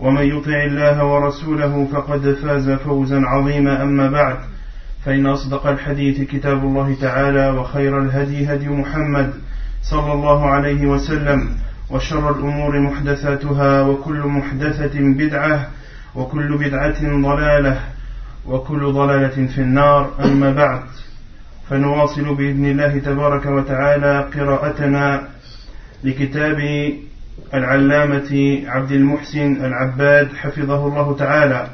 ومن يطع الله ورسوله فقد فاز فوزا عظيما أما بعد فإن أصدق الحديث كتاب الله تعالى وخير الهدي هدي محمد صلى الله عليه وسلم وشر الأمور محدثاتها وكل محدثة بدعة وكل بدعة ضلالة وكل ضلالة في النار أما بعد فنواصل بإذن الله تبارك وتعالى قراءتنا لكتاب العلامة عبد المحسن العباد حفظه الله تعالى.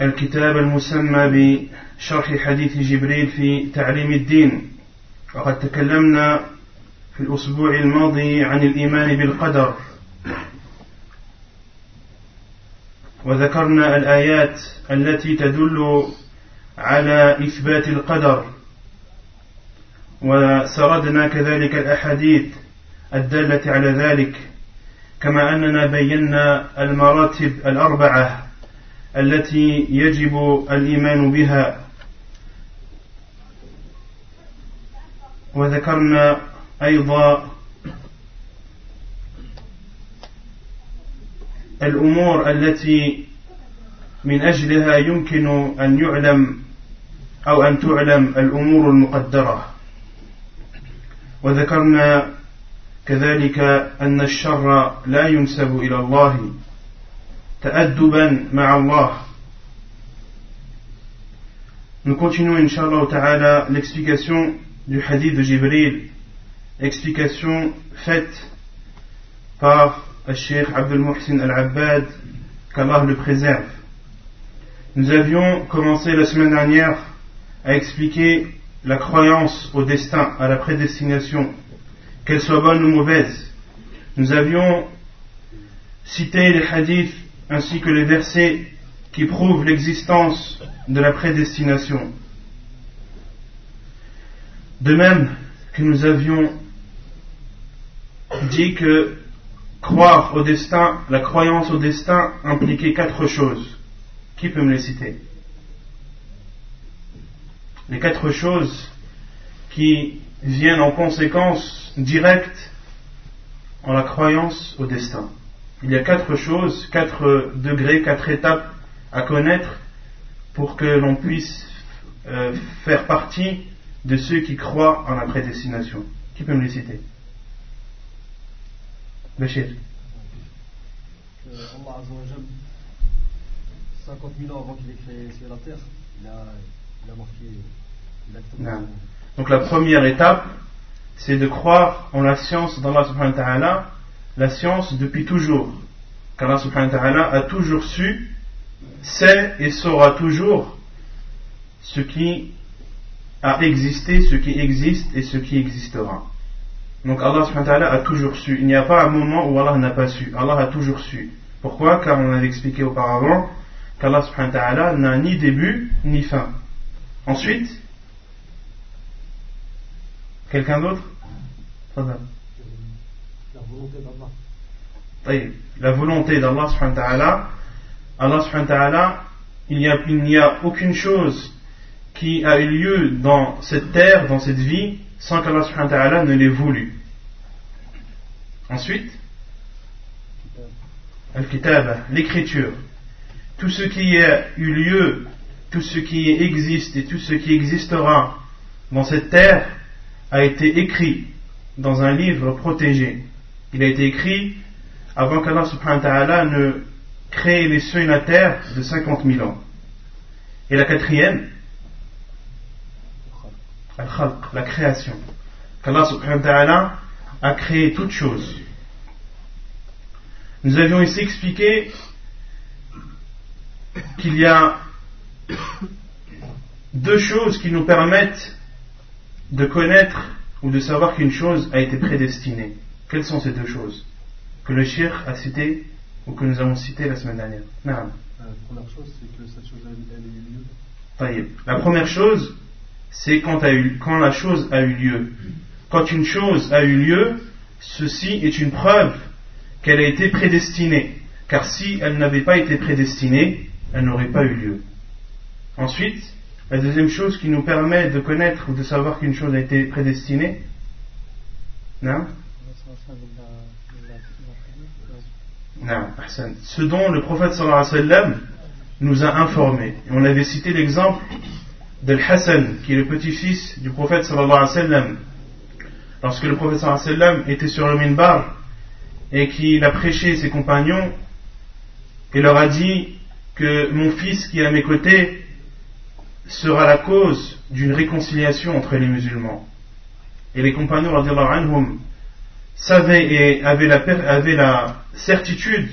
الكتاب المسمى بشرح حديث جبريل في تعليم الدين. وقد تكلمنا في الأسبوع الماضي عن الإيمان بالقدر. وذكرنا الآيات التي تدل على إثبات القدر. وسردنا كذلك الأحاديث الدالة على ذلك كما أننا بينا المراتب الأربعة التي يجب الإيمان بها. وذكرنا أيضا الأمور التي من أجلها يمكن أن يعلم أو أن تعلم الأمور المقدرة. وذكرنا كذلك أن الشر لا ينسب إلى الله تأدبا مع الله Nous continuons, Inch'Allah Ta'ala, l'explication du hadith de Jibril, explication faite par le Cheikh Abdul Muhsin Al-Abbad, qu'Allah le préserve. Nous avions commencé la semaine dernière à expliquer la croyance au destin, à la prédestination, qu'elle soit bonne ou mauvaise. Nous avions cité les hadiths ainsi que les versets qui prouvent l'existence de la prédestination. De même que nous avions dit que croire au destin, la croyance au destin impliquait quatre choses. Qui peut me les citer? Les quatre choses qui viennent en conséquence directe en la croyance au destin. Il y a quatre choses, quatre degrés, quatre étapes à connaître pour que l'on puisse euh, faire partie de ceux qui croient en la prédestination. Qui peut me les citer? Bachir. Allah 50 000 ans avant qu'il ait créé la terre, il a, il a marqué. Donc la première étape, c'est de croire en la science d'Allah subhanahu wa ta'ala, la science depuis toujours. Qu'Allah subhanahu wa ta'ala a toujours su, sait et saura toujours ce qui a existé, ce qui existe et ce qui existera. Donc Allah subhanahu wa ta'ala a toujours su. Il n'y a pas un moment où Allah n'a pas su. Allah a toujours su. Pourquoi? Car on avait expliqué auparavant qu'Allah subhanahu wa ta'ala n'a ni début ni fin. Ensuite, Quelqu'un d'autre La volonté d'Allah La volonté d'Allah. Il n'y a, aucune chose qui a eu lieu dans cette terre, dans cette vie, sans qu'Allah ne l'ait voulu. Ensuite, Al-Kitab, l'écriture. Tout ce qui a eu lieu, tout ce qui existe et tout ce qui existera dans cette terre, a été écrit dans un livre protégé. Il a été écrit avant qu'Allah subhanahu wa ta'ala ne crée les cieux et la terre de 50 000 ans. Et la quatrième, la création. Qu'Allah subhanahu wa ta'ala a créé toutes choses. Nous avions ici expliqué qu'il y a deux choses qui nous permettent de connaître ou de savoir qu'une chose a été prédestinée. Quelles sont ces deux choses que le shir a citées ou que nous avons citées la semaine dernière? Non. La première chose, c'est que cette chose a, eu lieu. La première chose, c'est quand, quand la chose a eu lieu. Quand une chose a eu lieu, ceci est une preuve qu'elle a été prédestinée. Car si elle n'avait pas été prédestinée, elle n'aurait pas eu lieu. Ensuite, la deuxième chose qui nous permet de connaître ou de savoir qu'une chose a été prédestinée, non? Non, ce dont le prophète sallallahu alayhi wa sallam nous a informé. on avait cité l'exemple de Hassan, qui est le petit-fils du prophète sallallahu alayhi wa sallam. Lorsque le prophète sallallahu alayhi wa sallam était sur le minbar et qu'il a prêché ses compagnons, il leur a dit que mon fils qui est à mes côtés sera la cause d'une réconciliation entre les musulmans. Et les compagnons anhum, savaient et avaient la, certitude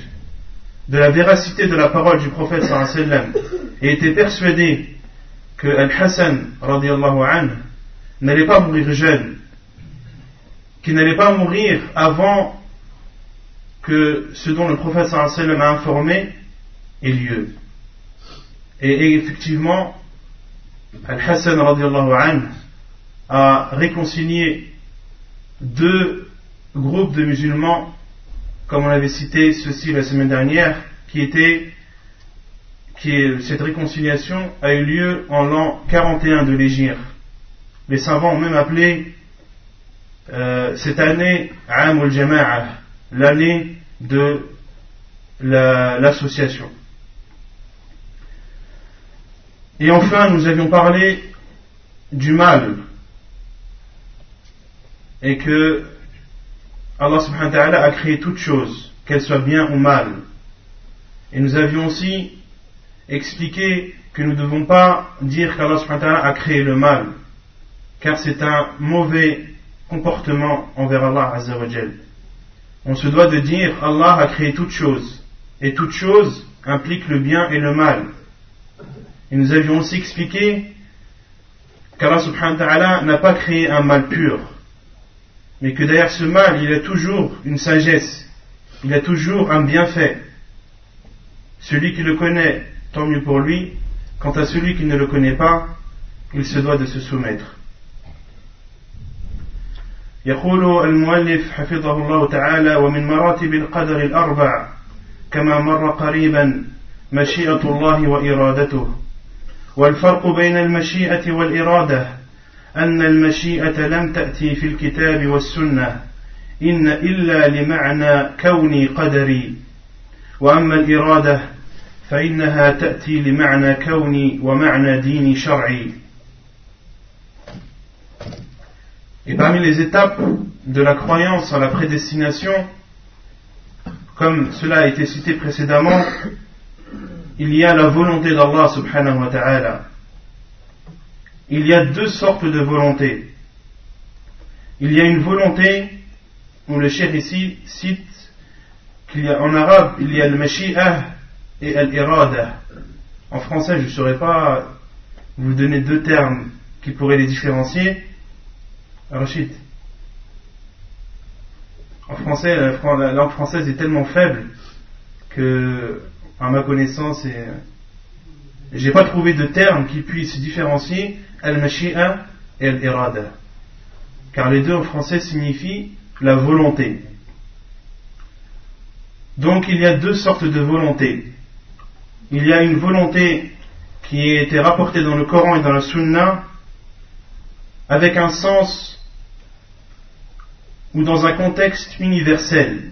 de la véracité de la parole du prophète sallam, et étaient persuadés que Al-Hassan n'allait pas mourir jeune, qu'il n'allait pas mourir avant que ce dont le prophète sallam a informé ait lieu. Et, effectivement, Al-Hassan a réconcilié deux groupes de musulmans, comme on avait cité ceci la semaine dernière, qui était qui cette réconciliation a eu lieu en l'an 41 de l'Égypte. Les savants ont même appelé euh, cette année Amul Jama'a, l'année de l'association. Et enfin, nous avions parlé du mal et que Allah subhanahu wa ta'ala a créé toutes choses, qu'elles soient bien ou mal. Et nous avions aussi expliqué que nous ne devons pas dire qu'Allah subhanahu wa ta'ala a créé le mal, car c'est un mauvais comportement envers Allah azawajal. On se doit de dire Allah a créé toutes choses, et toutes choses impliquent le bien et le mal. Et nous avions aussi expliqué qu'Allah subhanahu wa ta'ala n'a pas créé un mal pur, mais que derrière ce mal, il y a toujours une sagesse, il y a toujours un bienfait. Celui qui le connaît, tant mieux pour lui. Quant à celui qui ne le connaît pas, il se doit de se soumettre. يقول المؤلف حفظه الله تعالى ومن مراتب القدر الأربع كما مر قريبا مشيئة الله وإرادته والفرق بين المشيئة والإرادة أن المشيئة لم تأتي في الكتاب والسنة إن إلا لمعنى كوني قدري. وأما الإرادة فإنها تأتي لمعنى كوني ومعنى ديني شرعي. Et parmi les étapes de la croyance en la prédestination, comme cela a été cité précédemment, il y a la volonté d'Allah subhanahu wa ta'ala. Il y a deux sortes de volonté. Il y a une volonté, où le cher ici cite qu'il y a en arabe, il y a le mashi'ah et al-irada. En français, je ne saurais pas vous donner deux termes qui pourraient les différencier. Rachid. En français, la langue française est tellement faible que à ma connaissance, et j'ai pas trouvé de terme qui puisse différencier al-mashi'a et al-irada. Car les deux en français signifient la volonté. Donc il y a deux sortes de volonté. Il y a une volonté qui a été rapportée dans le Coran et dans la Sunna avec un sens ou dans un contexte universel.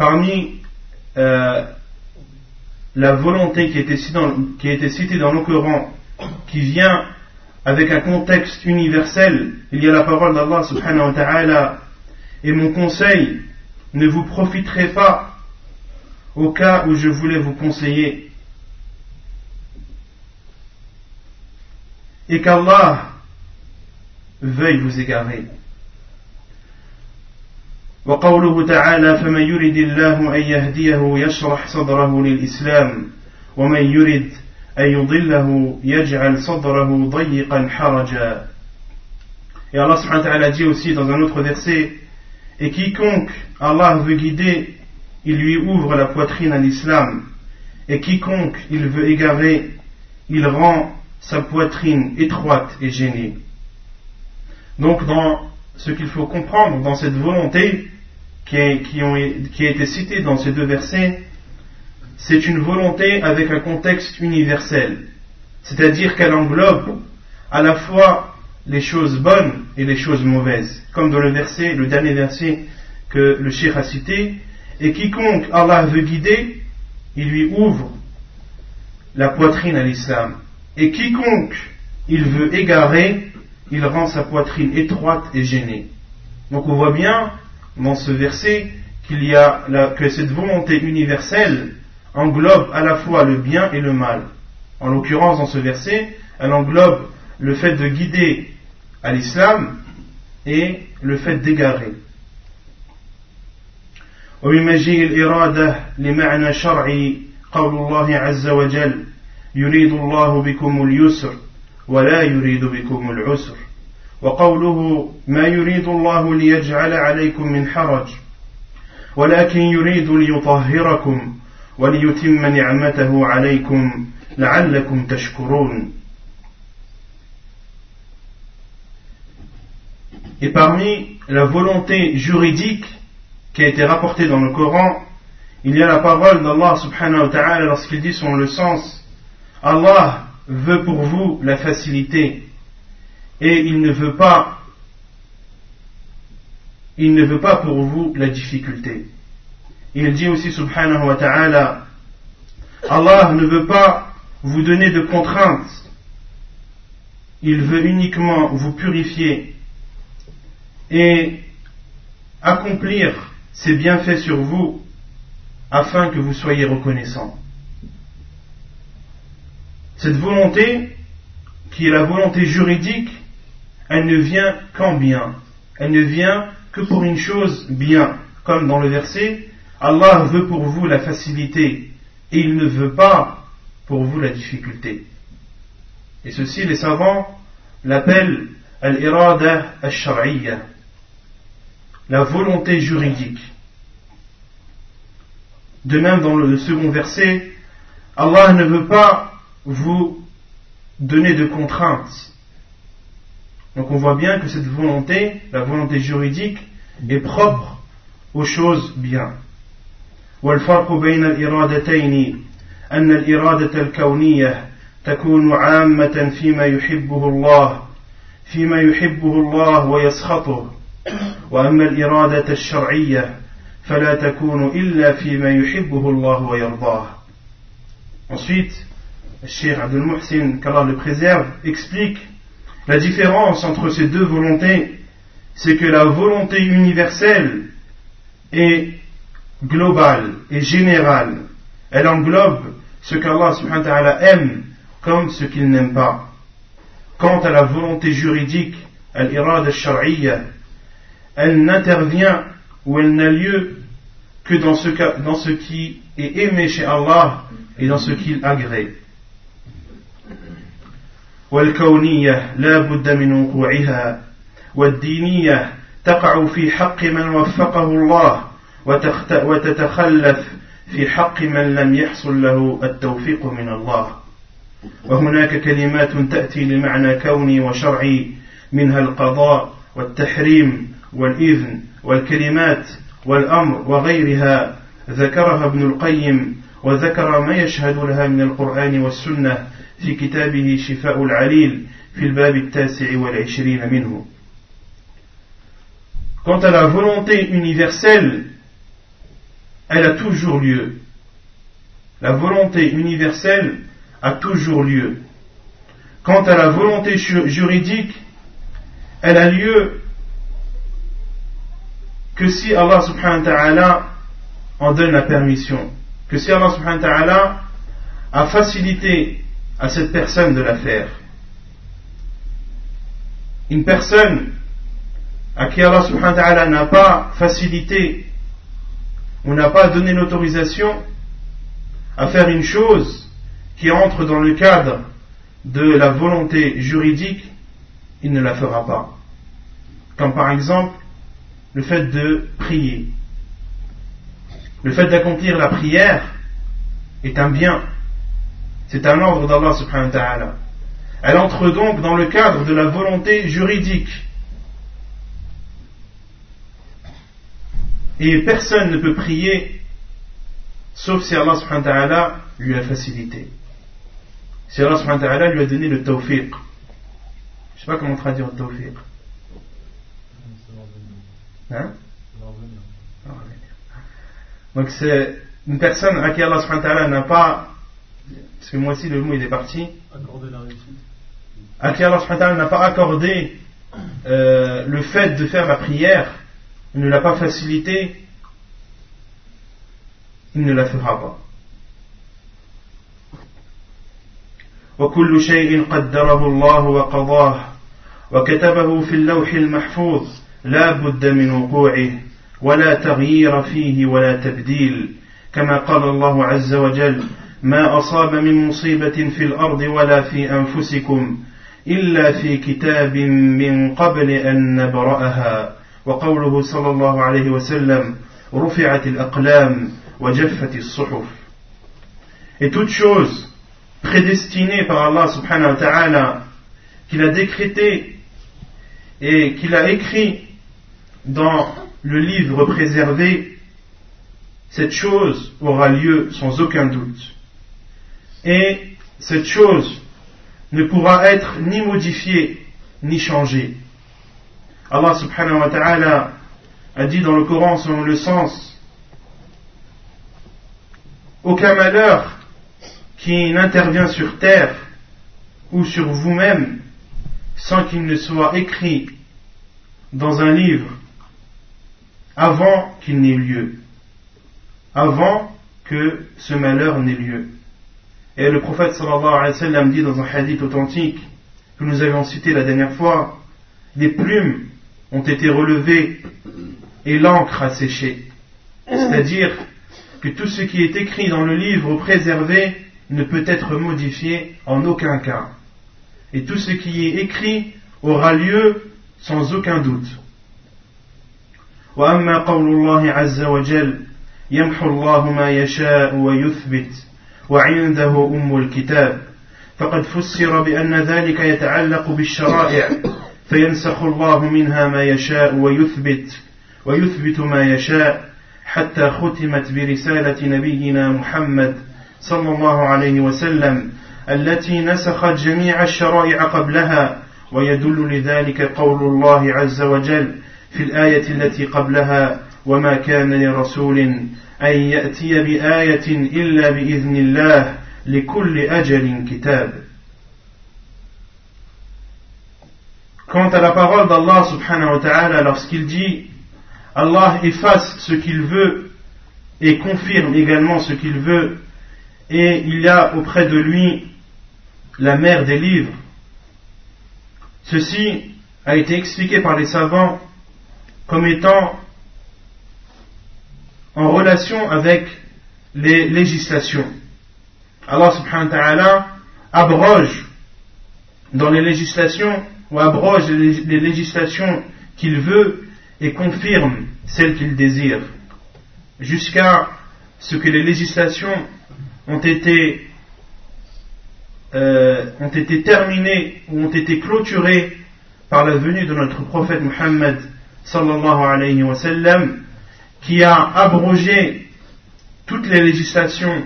parmi euh, la volonté qui a été citée dans, le qui vient avec un contexte universel, il y a la parole d'Allah subhanahu wa ta'ala, et mon conseil, ne vous profiterait pas au cas où je voulais vous conseiller. Et qu'Allah veuille vous égarer. وقوله تعالى فمن يرد الله أن يهديه يشرح صدره للإسلام ومن يرد أن يضله يجعل صدره ضيقا حرجا Et Allah subhanahu wa ta'ala dit aussi dans un autre verset Et quiconque Allah veut guider, il lui ouvre la poitrine à l'islam. Et quiconque il veut égarer, il rend sa poitrine étroite et gênée. Donc dans ce qu'il faut comprendre dans cette volonté qui, a été citée dans ces deux versets, c'est une volonté avec un contexte universel. C'est-à-dire qu'elle englobe à la fois les choses bonnes et les choses mauvaises. Comme dans le le dernier verset que le Cheikh a cité, et quiconque Allah veut guider, il lui ouvre la poitrine à l'islam. Et quiconque il veut égarer, il rend sa poitrine étroite et gênée. Donc on voit bien dans ce verset qu'il y a que cette volonté universelle englobe à la fois le bien et le mal. En l'occurrence, dans ce verset, elle englobe le fait de guider à l'islam et le fait d'égarer. ومن مجيء الإرادة لمعنى شرعي قول الله عز وجل يريد الله بكم اليسر ولا يريد بكم العسر وقوله ما يريد الله ليجعل عليكم من حرج ولكن يريد ليطهركم وليتم نعمته عليكم لعلكم تشكرون Et parmi la volonté juridique qui a été rapportée dans le Coran, il y a la parole d'Allah subhanahu wa ta'ala lorsqu'il dit son le sens Allah veut pour vous la facilité et il ne veut pas il ne veut pas pour vous la difficulté. Il dit aussi subhanahu wa ta'ala Allah ne veut pas vous donner de contraintes. Il veut uniquement vous purifier et accomplir ses bienfaits sur vous afin que vous soyez reconnaissants. Cette volonté, qui est la volonté juridique, elle ne vient qu'en bien. Elle ne vient que pour une chose bien. Comme dans le verset, Allah veut pour vous la facilité et il ne veut pas pour vous la difficulté. Et ceci, les savants l'appellent al-irada al-shar'iyya, la volonté juridique. De même, dans le second verset, Allah ne veut pas vous donner de contraintes. Donc on voit bien que cette volonté, la volonté juridique, est propre aux choses bien. والفرق بين الإرادتين أن الإرادة الكونية تكون عامة فيما يحبه الله فيما يحبه الله ويسخطه وأما الإرادة الشرعية فلا تكون إلا فيما يحبه الله ويرضاه Ensuite, Cheikh Abdul Muhsin, qu'Allah le préserve, explique la différence entre ces deux volontés, c'est que la volonté universelle est globale et générale. Elle englobe ce qu'Allah subhanahu wa ta'ala aime comme ce qu'il n'aime pas. Quant à la volonté juridique, al-irad elle n'intervient ou elle n'a lieu que dans ce, dans ce qui est aimé chez Allah et dans ce qu'il agrée. والكونية لا بد من وقوعها والدينية تقع في حق من وفقه الله وتتخلف في حق من لم يحصل له التوفيق من الله. وهناك كلمات تأتي لمعنى كوني وشرعي منها القضاء والتحريم والإذن والكلمات والأمر وغيرها. ذكرها ابن القيم وذكر ما يشهد لها من القرآن والسنة في كتابه شفاء العليل في الباب التاسع والعشرين منه Quant à la volonté universelle, elle a toujours lieu. La volonté universelle a toujours lieu. Quant à la volonté juridique, elle a lieu que si Allah subhanahu wa ta'ala en donne la permission, que si Allah subhanahu wa ta'ala a facilité à cette personne de la faire. Une personne à qui Allah subhanahu wa n'a pas facilité ou n'a pas donné l'autorisation à faire une chose qui entre dans le cadre de la volonté juridique, il ne la fera pas. Comme par exemple le fait de prier. Le fait d'accomplir la prière est un bien. C'est un ordre d'Allah subhanahu wa ta'ala. Elle entre donc dans le cadre de la volonté juridique. Et personne ne peut prier sauf si Allah subhanahu wa ta'ala lui a facilité. Si Allah subhanahu wa ta'ala lui a donné le tawfiq. Je sais pas comment traduire le tawfiq. Hein? Donc c'est une personne à qui Allah subhanahu wa ta'ala n'a pas, parce que moi aussi le mot il est parti, à qui Allah subhanahu wa ta'ala n'a pas accordé euh, le fait de faire la prière, il ne l'a pas facilité, il ne la fera pas. وكل شيء قدره الله وقضاه وكتبه في اللوح المحفوظ لا بد من وقوعه ولا تغيير فيه ولا تبديل كما قال الله عز وجل ما أصاب من مصيبة في الأرض ولا في أنفسكم إلا في كتاب من قبل أن نبرأها وقوله صلى الله عليه وسلم رفعت الأقلام وجفت الصحف Et toute chose prédestinée par Allah subhanahu wa ta'ala qu'il a décrété et qu'il a écrit dans le livre préservé, cette chose aura lieu sans aucun doute. Et cette chose ne pourra être ni modifiée ni changée. Allah subhanahu wa ta'ala a dit dans le Coran selon le sens aucun malheur qui n'intervient sur terre ou sur vous-même sans qu'il ne soit écrit dans un livre avant qu'il n'ait lieu, avant que ce malheur n'ait lieu. Et le prophète sallallahu alayhi wa sallam dit dans un hadith authentique que nous avions cité la dernière fois, les plumes ont été relevées et l'encre a séché. C'est-à-dire que tout ce qui est écrit dans le livre préservé ne peut être modifié en aucun cas. Et tout ce qui est écrit aura lieu sans aucun doute. وأما قول الله عز وجل يمحو الله ما يشاء ويثبت وعنده أم الكتاب. فقد فسر بأن ذلك يتعلق بالشرائع فينسخ الله منها ما يشاء ويثبت ويثبت ما يشاء حتى ختمت برسالة نبينا محمد صلى الله عليه وسلم التي نسخت جميع الشرائع قبلها ويدل لذلك قول الله عز وجل في الآية التي قبلها وما كان لرسول أن يأتي بآية إلا بإذن الله لكل أجل كتاب Quant à la parole d'Allah subhanahu wa ta'ala lorsqu'il dit Allah efface ce qu'il veut et confirme également ce qu'il veut et il y a auprès de lui la mère des livres. Ceci a été expliqué par les savants comme étant en relation avec les législations. Allah subhanahu wa ta'ala abroge dans les législations ou abroge les législations qu'il veut et confirme celles qu'il désire jusqu'à ce que les législations ont été, euh, ont été terminées ou ont été clôturées par la venue de notre prophète Muhammad sallallahu alayhi wa sallam, qui a abrogé toutes les législations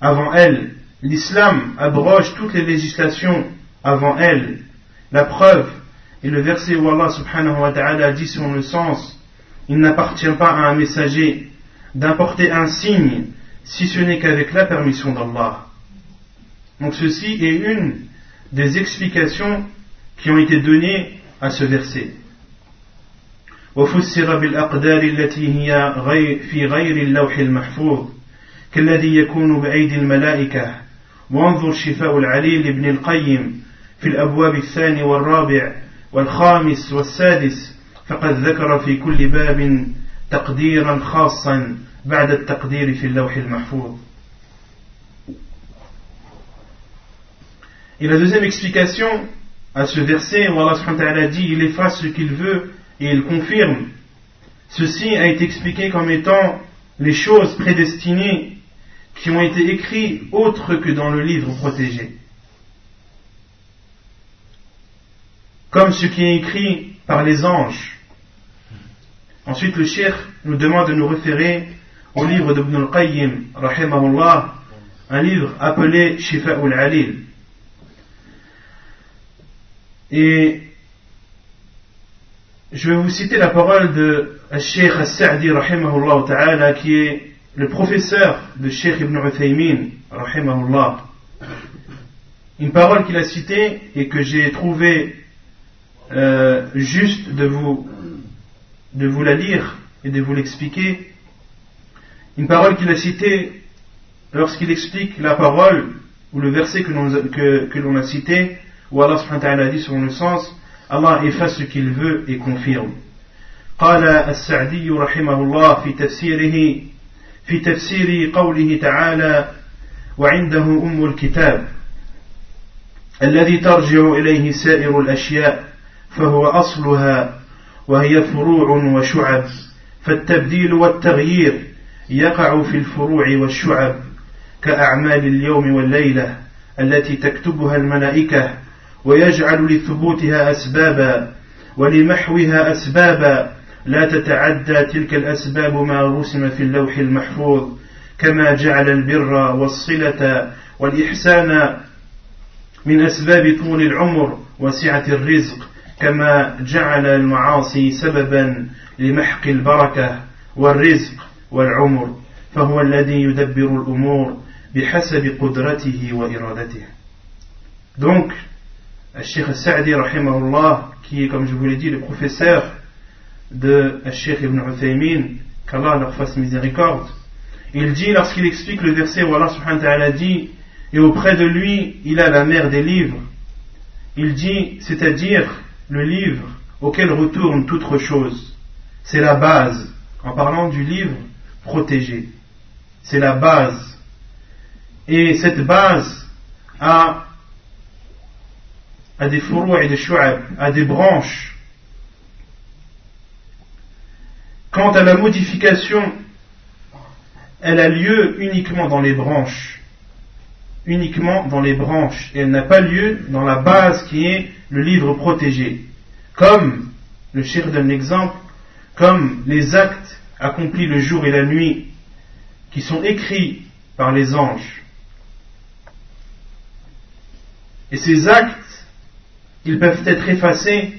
avant elle l'islam abroge toutes les législations avant elle. La preuve est le verset où Allah subhanahu wa ta'ala dit sur le sens Il n'appartient pas à un messager d'importer un signe si ce n'est qu'avec la permission d'Allah. Donc ceci est une des explications qui ont été données à ce verset. وفسر بالأقدار التي هي غير في غير اللوح المحفوظ كالذي يكون بأيدي الملائكة. وانظر شفاء العليل لابن القيم في الأبواب الثاني والرابع والخامس والسادس فقد ذكر في كل باب تقديرا خاصا بعد التقدير في اللوح المحفوظ. Et la deuxième explication à ce verset où Allah subhanahu wa ta'ala dit il efface ce qu'il veut et il confirme. Ceci a été expliqué comme étant les choses prédestinées qui ont été écrites autres que dans le livre protégé. Comme ce qui est écrit par les anges. Ensuite, le cheikh nous demande de nous référer au livre d'Ibn al-Qayyim, un livre appelé Shifa'ul Alil. Et je vais vous citer la parole de Sheikh rahimahullah ta'ala, qui est le professeur de Sheikh Ibn Uthaymin, rahimahullah. Une parole qu'il a citée et que j'ai trouvé euh, juste de vous, de vous la lire et de vous l'expliquer. Une parole qu'il a citée lorsqu'il explique la parole ou le verset que l'on a cité, où Allah subhanahu wa ta'ala dit selon le sens Allah efface ce qu'il veut et confirme. قال السعدي رحمه الله في تفسيره في تفسير قوله تعالى وعنده أم الكتاب الذي ترجع إليه سائر الأشياء فهو أصلها وهي فروع وشعب فالتبديل والتغيير يقع في الفروع والشعب كأعمال اليوم والليلة التي تكتبها الملائكة ويجعل لثبوتها أسبابا ولمحوها أسبابا. لا تتعدى تلك الأسباب ما رسم في اللوح المحفوظ كما جعل البر والصلة والإحسان من أسباب طول العمر وسعة الرزق كما جعل المعاصي سببا لمحق البركة والرزق والعمر. فهو الذي يدبر الأمور بحسب قدرته وإرادته. Donc, Sheikh Sa'di, qui est, comme je vous l'ai dit, le professeur de Sheikh Ibn Uthaymin, qu'Allah leur fasse miséricorde, il dit, lorsqu'il explique le verset où Allah subhanahu wa ta'ala dit, et auprès de lui, il a la mère des livres, il dit, c'est-à-dire le livre auquel retourne toute chose. C'est la base, en parlant du livre protégé. C'est la base. Et cette base a à des fourreaux et des shu'ab, à des branches. Quant à la modification, elle a lieu uniquement dans les branches. Uniquement dans les branches. Et elle n'a pas lieu dans la base qui est le livre protégé. Comme, le cher donne l'exemple, comme les actes accomplis le jour et la nuit qui sont écrits par les anges. Et ces actes ils peuvent être effacés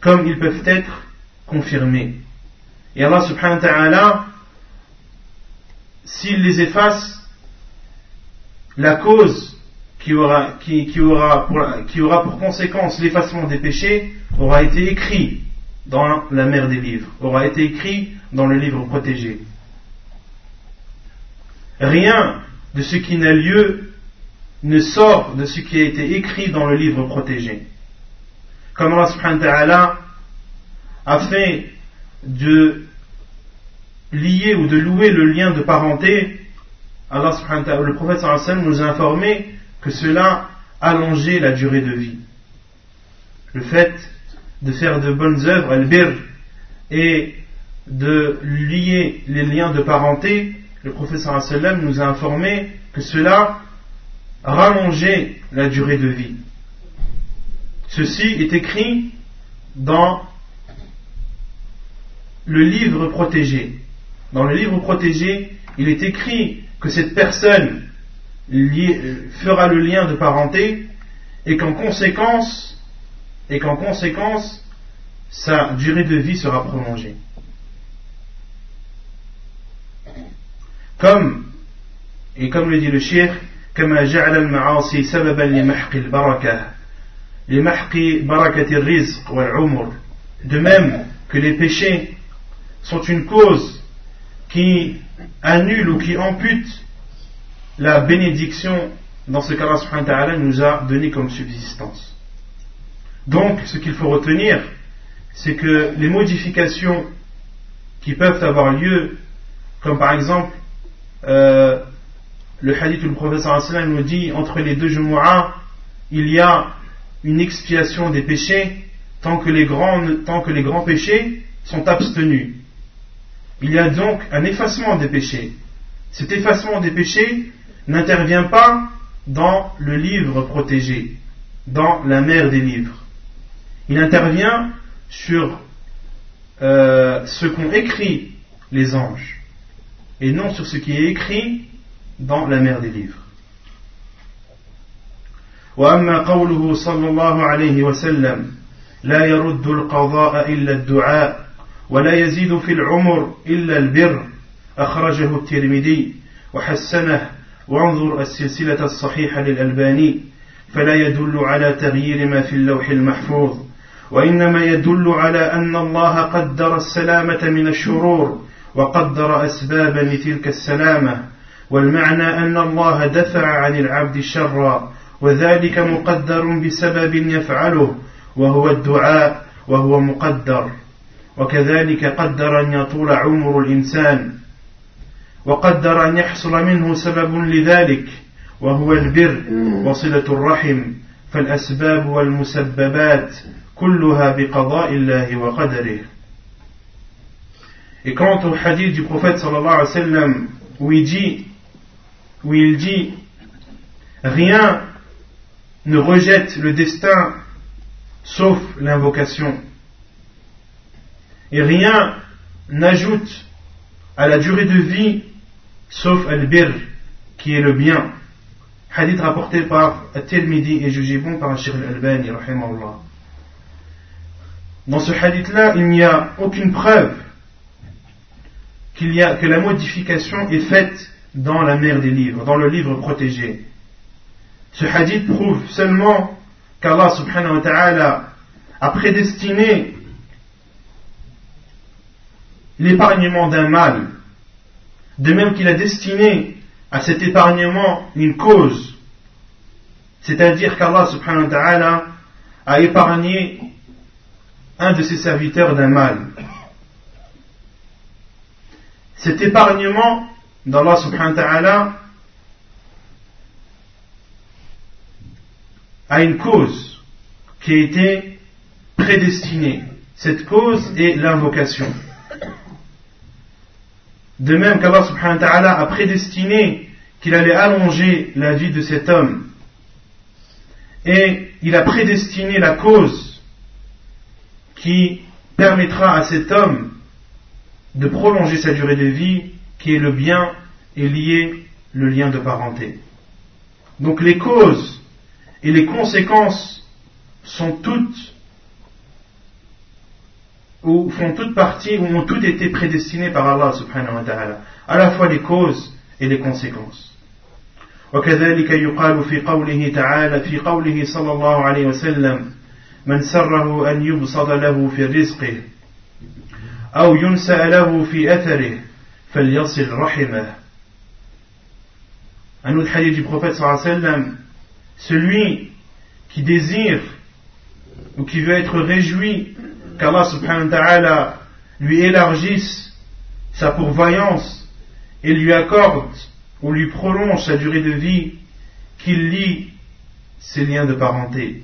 comme ils peuvent être confirmés. Et Allah subhanahu wa ta'ala, s'il les efface, la cause qui aura, qui, aura, pour, qui aura pour conséquence l'effacement des péchés aura été écrit dans la mer des livres, aura été écrit dans le livre protégé. Rien de ce qui n'a lieu ne sort de ce qui a été écrit dans le livre protégé. Comme Allah a fait de lier ou de louer le lien de parenté, Allah le prophète sallallahu nous a informé que cela allongeait la durée de vie. Le fait de faire de bonnes œuvres, al-bir, et de lier les liens de parenté, le prophète sallallahu nous a informé que cela rallongeait la durée de vie. Ceci est écrit dans le livre protégé. Dans le livre protégé, il est écrit que cette personne fera le lien de parenté et qu'en conséquence, et qu'en conséquence, sa durée de vie sera prolongée. Comme, et comme le dit le shir, كما جعل المعاصي سببا لمحق البركة لمحق بركة الرزق والعمر de même que les péchés sont une cause qui annule ou qui ampute la bénédiction dans ce cas-là subhanahu nous a donné comme subsistance. Donc, ce qu'il faut retenir, c'est que les modifications qui peuvent avoir lieu, comme par exemple euh, le hadith où le professeur nous dit entre les deux Jumu'ah, il y a une expiation des péchés tant que les grands, tant que les grands péchés sont abstenus. Il y a donc un effacement des péchés. Cet effacement des péchés n'intervient pas dans le livre protégé, dans la mer des livres. Il intervient sur euh, ce qu'ont écrit les anges, et non sur ce qui est écrit dans la mer des livres. وأما قوله صلى الله عليه وسلم لا يرد القضاء إلا الدعاء ولا يزيد في العمر إلا البر أخرجه الترمذي وحسنه وانظر السلسلة الصحيحة للألباني فلا يدل على تغيير ما في اللوح المحفوظ وإنما يدل على أن الله قدر السلامة من الشرور وقدر أسبابا لتلك السلامة والمعنى أن الله دفع عن العبد الشر وذلك مقدر بسبب يفعله وهو الدعاء وهو مقدر. وكذلك قدر أن يطول عمر الإنسان وقدر أن يحصل منه سبب لذلك وهو البر وصلة الرحم. فالأسباب والمسببات كلها بقضاء الله وقدره. Et quant au hadith du prophète sallallahu alayhi wa sallam où il dit où il dit Rien ne rejette le destin sauf l'invocation. Et rien n'ajoute à la durée de vie sauf al-bir, qui est le bien. Hadith rapporté par At-Tirmidhi et jugé bon par Shir al-Albani, Dans ce hadith-là, il n'y a aucune preuve qu'il y a, que la modification est faite dans la mer des livres, dans le livre protégé. Ce hadith prouve seulement qu'Allah subhanahu wa ta'ala a prédestiné l'épargnement d'un mal, de même qu'il a destiné à cet épargnement une cause, c'est-à-dire qu'Allah subhanahu wa ta'ala a épargné un de ses serviteurs d'un mal. Cet épargnement d'Allah subhanahu wa ta'ala a une cause qui a été prédestinée. Cette cause est l'invocation. De même qu'Allah subhanahu wa ta'ala a prédestiné qu'il allait allonger la vie de cet homme. Et il a prédestiné la cause qui permettra à cet homme de prolonger sa durée de vie qui est le bien et lié le lien de parenté. Donc les causes et les conséquences sont toutes ou font toute partie ou ont toutes été prédestinées par Allah subhanahu wa ta'ala à la fois les causes et les conséquences وكذلك يقال في قوله تعالى في قوله صلى الله عليه وسلم من سره أن يبسط له في رزقه أو ينسأ له في أثره un autre hadith du prophète sallam, celui qui désire ou qui veut être réjoui qu'Allah subhanahu wa ta'ala lui élargisse sa pourvoyance et lui accorde ou lui prolonge sa durée de vie, qu'il lie ses liens de parenté.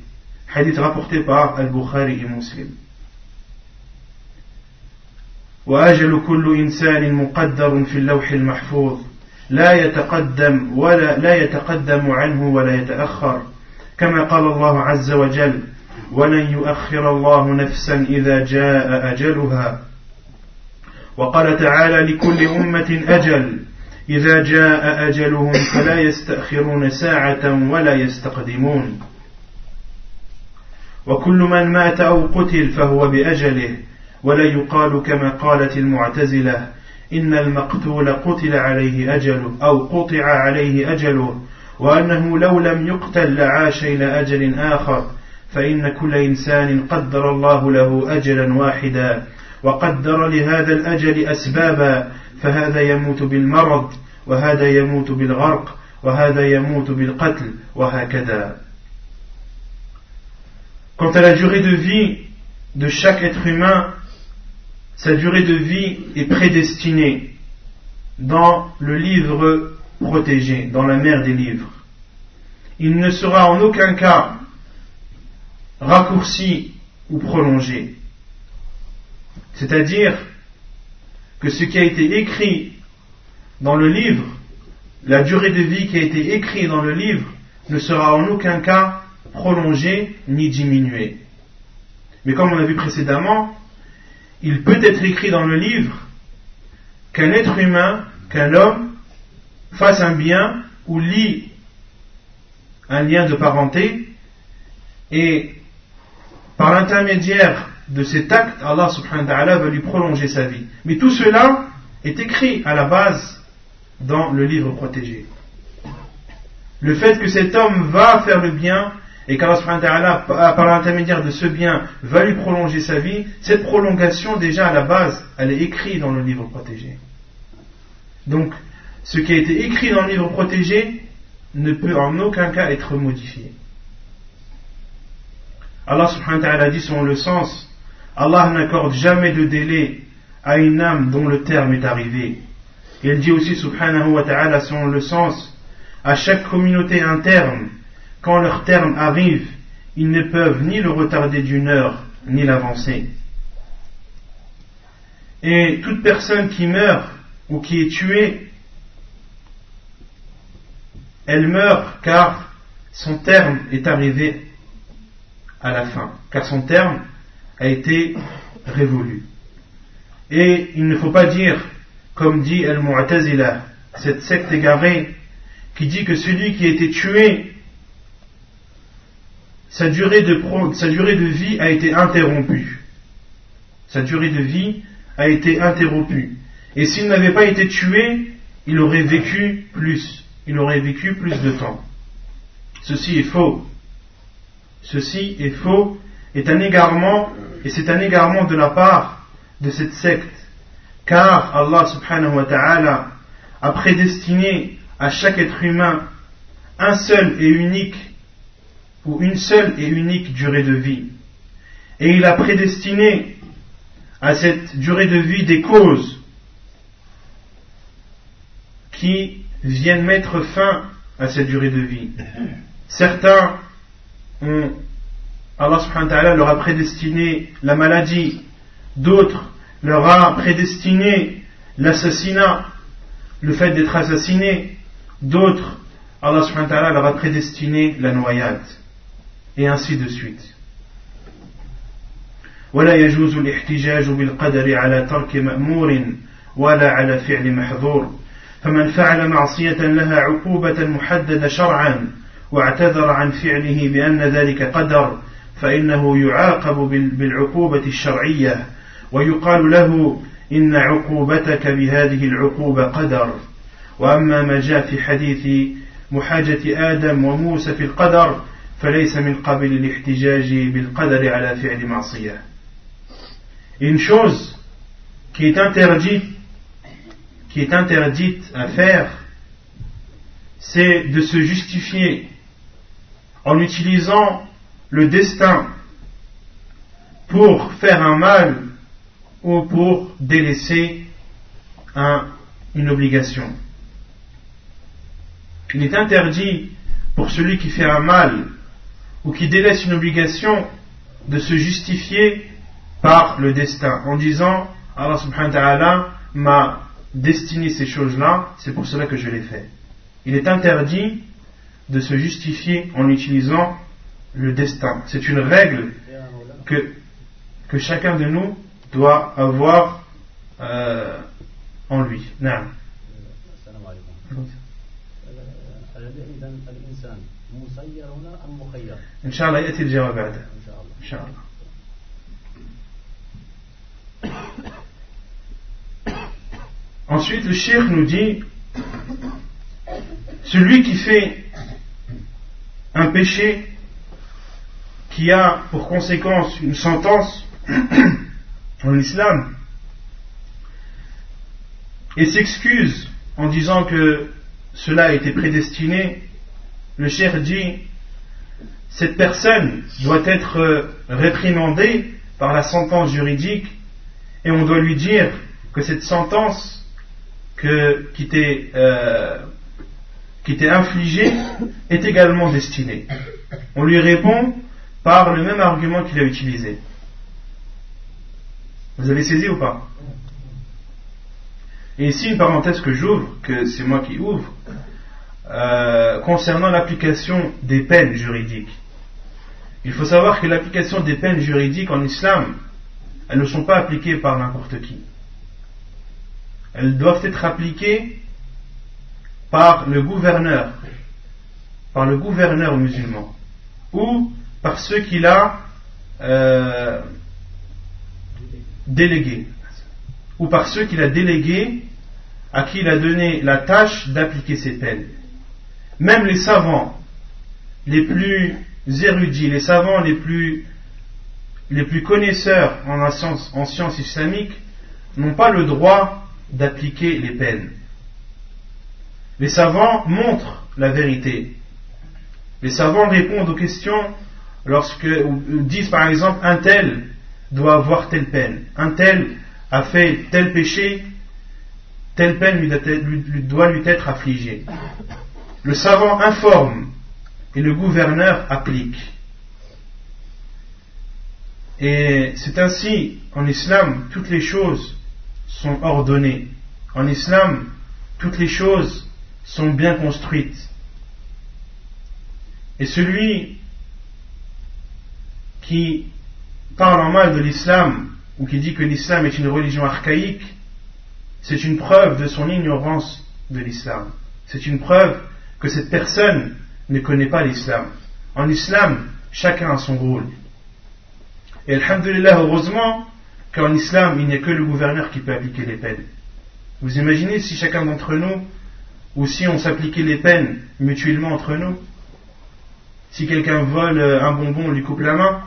Hadith rapporté par Al-Bukhari et Muslim. وأجل كل إنسان مقدر في اللوح المحفوظ لا يتقدم ولا لا يتقدم عنه ولا يتأخر. كما قال الله عز وجل ولن يؤخر الله نفسا إذا جاء أجلها وقال تعالى لكل أمة أجل إذا جاء أجلهم فلا يستأخرون ساعة ولا يستقدمون وكل من مات أو قتل فهو بأجله ولا يقال كما قالت المعتزلة إن المقتول قتل عليه أجله أو قطع عليه أجله وأنه لو لم يقتل لعاش إلى أجل آخر فإن كل إنسان قدر الله له أجلا واحدا وقدر لهذا الأجل أسبابا فهذا يموت بالمرض وهذا يموت بالغرق وهذا يموت بالقتل وهكذا. Quant à la durée de vie de chaque être humain, sa durée de vie est prédestinée dans le livre protégé, dans la mer des livres. Il ne sera en aucun cas raccourci ou prolongé. C'est-à-dire que ce qui a été écrit dans le livre, la durée de vie qui a été écrite dans le livre, ne sera en aucun cas prolongée ni diminuée. Mais comme on a vu précédemment, il peut être écrit dans le livre qu'un être humain, qu'un homme, fasse un bien ou lit un lien de parenté et par l'intermédiaire de cet acte, Allah subhanahu wa ta'ala va lui prolonger sa vie. Mais tout cela est écrit à la base dans le livre protégé. Le fait que cet homme va faire le bien et qu'Allah par l'intermédiaire de ce bien, va lui prolonger sa vie, cette prolongation déjà à la base, elle est écrite dans le livre protégé. Donc, ce qui a été écrit dans le livre protégé ne peut en aucun cas être modifié. Allah subhanahu wa ta'ala dit selon le sens, Allah n'accorde jamais de délai à une âme dont le terme est arrivé. Il dit aussi subhanahu wa ta'ala selon le sens, à chaque communauté interne, quand leur terme arrive, ils ne peuvent ni le retarder d'une heure, ni l'avancer. Et toute personne qui meurt ou qui est tuée, elle meurt car son terme est arrivé à la fin, car son terme a été révolu. Et il ne faut pas dire, comme dit Al-Mu'tazila, cette secte égarée, qui dit que celui qui a été tué, sa durée de, vie a été interrompue. Sa durée de vie a été interrompue. Et s'il n'avait pas été tué, il aurait vécu plus. Il aurait vécu plus de temps. Ceci est faux. Ceci est faux, est un égarement, et c'est un égarement de la part de cette secte. Car Allah subhanahu wa ta'ala a prédestiné à chaque être humain un seul et unique, ou une seule et unique durée de vie. Et il a prédestiné à cette durée de vie des causes qui viennent mettre fin à cette durée de vie. Certains Allah wa ta'ala leur a prédestiné la maladie, d'autres leur a prédestiné l'assassinat, le fait d'être assassiné, d'autres Allah leur a prédestiné la noyade, et ainsi de suite. ولا يجوز الاحتجاج بالقدر على ترك مأمور ولا على فعل محظور فمن فعل معصية لها عقوبة محددة شرعا واعتذر عن فعله بأن ذلك قدر فإنه يعاقب بالعقوبة الشرعية ويقال له إن عقوبتك بهذه العقوبة قدر وأما ما جاء في حديث محاجة آدم وموسى في القدر فليس من قبل الاحتجاج بالقدر على فعل معصية Une chose qui est interdite, qui est interdite à faire, c'est de se justifier en utilisant le destin pour faire un mal ou pour délaisser une obligation. Il est interdit pour celui qui fait un mal ou qui délaisse une obligation de se justifier par le destin en disant Allah subhanahu wa ta'ala m'a destiné ces choses-là, c'est pour cela que je les fais. Il est interdit de se justifier en utilisant le destin. C'est une règle que, que chacun de nous doit avoir euh, en lui. Non. إن شاء الله يأتي الجواب بعده إن شاء الله Ensuite, le cheikh nous dit celui qui fait un péché qui a pour conséquence une sentence en islam et s'excuse en disant que cela a été prédestiné, le cher dit cette personne doit être réprimandée par la sentence juridique et on doit lui dire que cette sentence que, qui t'est euh, infligée est également destinée. On lui répond par le même argument qu'il a utilisé. Vous avez saisi ou pas? Et ici une parenthèse que j'ouvre, que c'est moi qui ouvre, euh, concernant l'application des peines juridiques. Il faut savoir que l'application des peines juridiques en islam, elles ne sont pas appliquées par n'importe qui. Elles doivent être appliquées par le gouverneur, par le gouverneur musulman, ou par ceux qu'il a euh, délégués, ou par ceux qu'il a délégués à qui il a donné la tâche d'appliquer ces peines. Même les savants les plus érudits, les savants les plus, connaisseurs en sciences en science islamiques n'ont pas le droit d'appliquer les peines. Les savants montrent la vérité. Les savants répondent aux questions lorsque disent par exemple un tel doit avoir telle peine, un tel a fait tel péché, telle peine doit lui être affligée. Le savant informe et le gouverneur applique. Et c'est ainsi, en islam, toutes les choses sont ordonnées. En islam, toutes les choses sont bien construites. Et celui qui parle en mal de l'islam ou qui dit que l'islam est une religion archaïque, c'est une preuve de son ignorance de l'islam. C'est une preuve que cette personne ne connaît pas l'islam. En islam, chacun a son rôle. Et alhamdulillah, heureusement qu'en islam, il n'y a que le gouverneur qui peut appliquer les peines. Vous imaginez si chacun d'entre nous, ou si on s'appliquait les peines mutuellement entre nous, si quelqu'un vole un bonbon, on lui coupe la main,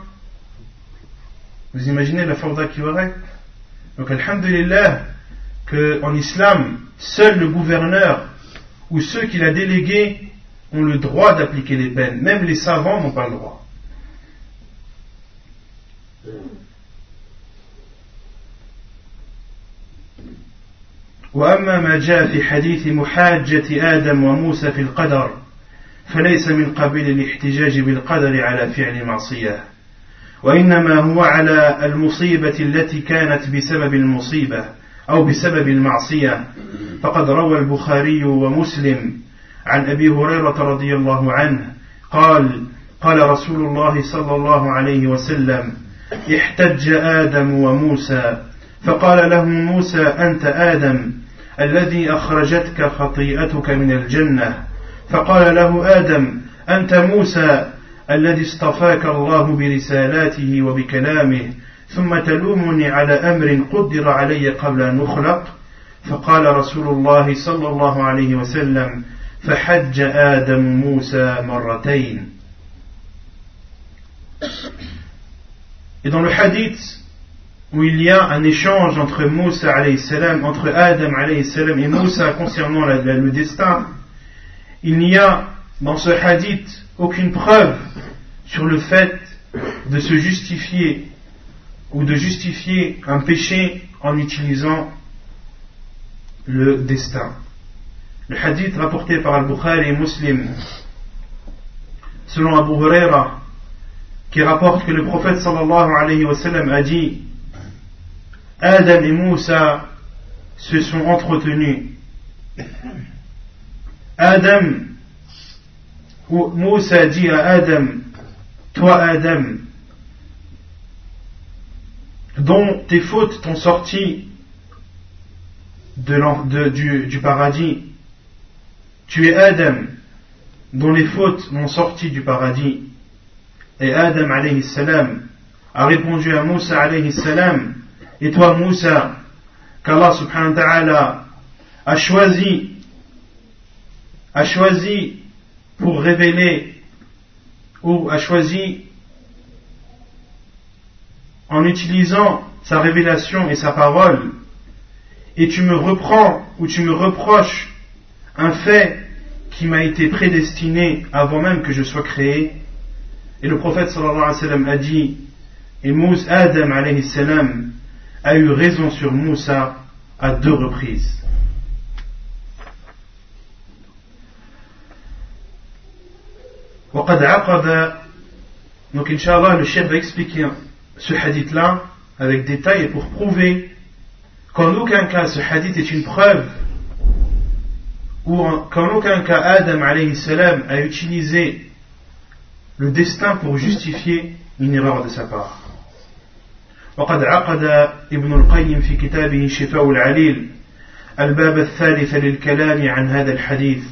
vous imaginez la forda qu'il aurait? Donc, alhamdulillah, qu'en islam, seul le gouverneur ou ceux qu'il a délégués ont le droit d'appliquer les peines. Même les savants n'ont pas le droit. وأما ما جاء في حديث محاجة آدم وموسى في القدر فليس من قبيل الاحتجاج بالقدر على فعل معصية وإنما هو على المصيبة التي كانت بسبب المصيبة أو بسبب المعصية فقد روى البخاري ومسلم عن أبي هريرة رضي الله عنه قال قال رسول الله صلى الله عليه وسلم احتج آدم وموسى. فقال له موسى أنت آدم الذي أخرجتك خطيئتك من الجنة. فقال له آدم أنت موسى الذي اصطفاك الله برسالاته وبكلامه ثم تلومني على أمر قدر علي قبل أن أخلق؟ فقال رسول الله صلى الله عليه وسلم فحج آدم موسى مرتين Et dans le hadith où il y a un échange entre Moussa salam, entre Adam salam et Moussa concernant la, la, le destin, il n'y a dans ce hadith aucune preuve sur le fait de se justifier ou de justifier un péché en utilisant le destin. Le hadith rapporté par Al-Bukhari et Muslim, selon Abu Huraira, qui rapporte que le prophète sallallahu alayhi wa sallam a dit Adam et Moussa se sont entretenus. Adam, ou Moussa dit à Adam, toi Adam, dont tes fautes t'ont sorti du, paradis, Tu es Adam, dont les fautes m'ont sorti du paradis. Et Adam alayhi salam a répondu à Moussa alayhi salam, et toi Moussa, qu'Allah subhanahu wa ta'ala a choisi, a choisi pour révéler, ou a choisi en utilisant sa révélation et sa parole, et tu me reprends ou tu me reproches un fait qui m'a été prédestiné avant même que je sois créé. Et le prophète sallallahu alayhi wa sallam a dit, et Mousse Adam alayhi a eu raison sur Moussa à deux reprises. Donc, Inch'Allah, le chef va expliquer ce hadith-là avec détail et pour prouver qu'en aucun cas ce hadith est une preuve ou qu'en aucun cas Adam alayhi salam a utilisé le destin pour justifier une erreur de sa part. وقد عقد ابن القيم في كتابه شفاء العليل الباب الثالث للكلام عن هذا الحديث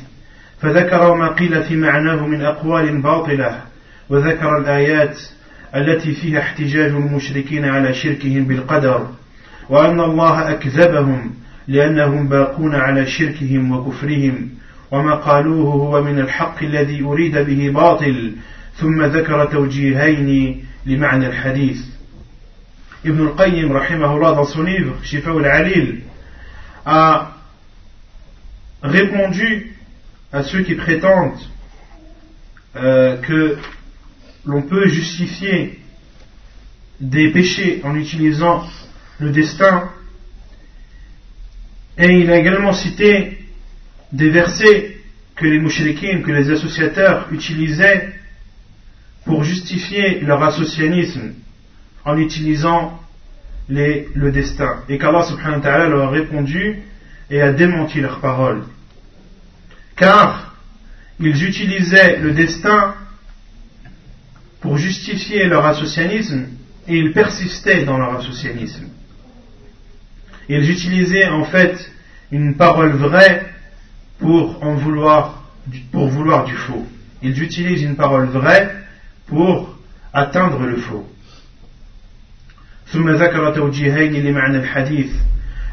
فذكر ما قيل في معناه من أقوال باطلة وذكر الآيات التي فيها احتجاج المشركين على شركهم بالقدر وأن الله أكذبهم لأنهم باقون على شركهم وكفرهم وما قالوه هو من الحق الذي أريد به باطل ثم ذكر توجيهين لمعنى الحديث Ibn al-Qayyim, rahimahullah, dans son livre, Shifa al-Alil, a répondu à ceux qui prétendent euh, que l'on peut justifier des péchés en utilisant le destin. Et il a également cité des versets que les mouchriquins, que les associateurs utilisaient pour justifier leur associanisme en utilisant le destin. Et qu'Allah subhanahu wa ta'ala leur a répondu et a démenti leurs paroles. Car ils utilisaient le destin pour justifier leur associanisme et ils persistaient dans leur associanisme. Ils utilisaient en fait une parole vraie pour en vouloir, pour vouloir du faux. Ils utilisent une parole vraie pour atteindre le faux. ثم ذكر توجيهين لمعنى الحديث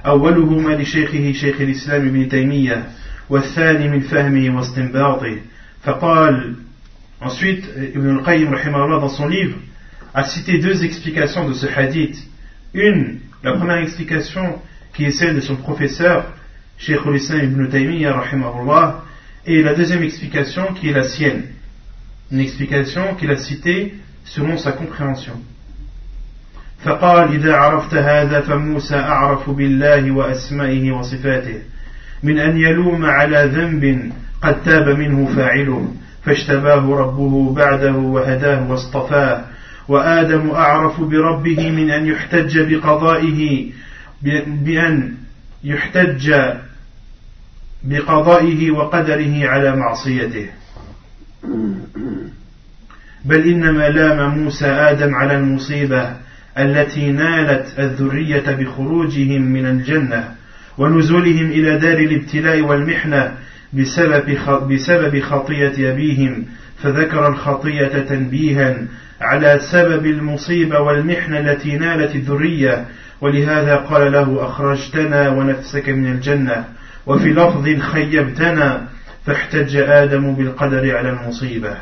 أولهما لشيخه شيخ الإسلام ابن تيمية والثاني من فهمه واستنباطه فقال Ensuite, Ibn al-Qayyim, dans son livre, a cité deux explications de ce hadith. Une, la première explication, qui est celle de son professeur, Sheikh al-Islam ibn Taymiyyah, et la deuxième explication, qui est la sienne. Une explication qu'il a citée selon sa compréhension. فقال إذا عرفت هذا فموسى أعرف بالله وأسمائه وصفاته من أن يلوم على ذنب قد تاب منه فاعله فاشتباه ربه بعده وهداه واصطفاه وآدم أعرف بربه من أن يحتج بقضائه بأن يحتج بقضائه وقدره على معصيته. بل إنما لام موسى آدم على المصيبة التي نالت الذرية بخروجهم من الجنة ونزولهم إلى دار الابتلاء والمحنة بسبب بسبب خطية أبيهم فذكر الخطية تنبيها على سبب المصيبة والمحنة التي نالت الذرية ولهذا قال له أخرجتنا ونفسك من الجنة وفي لفظ خيبتنا فاحتج آدم بالقدر على المصيبة.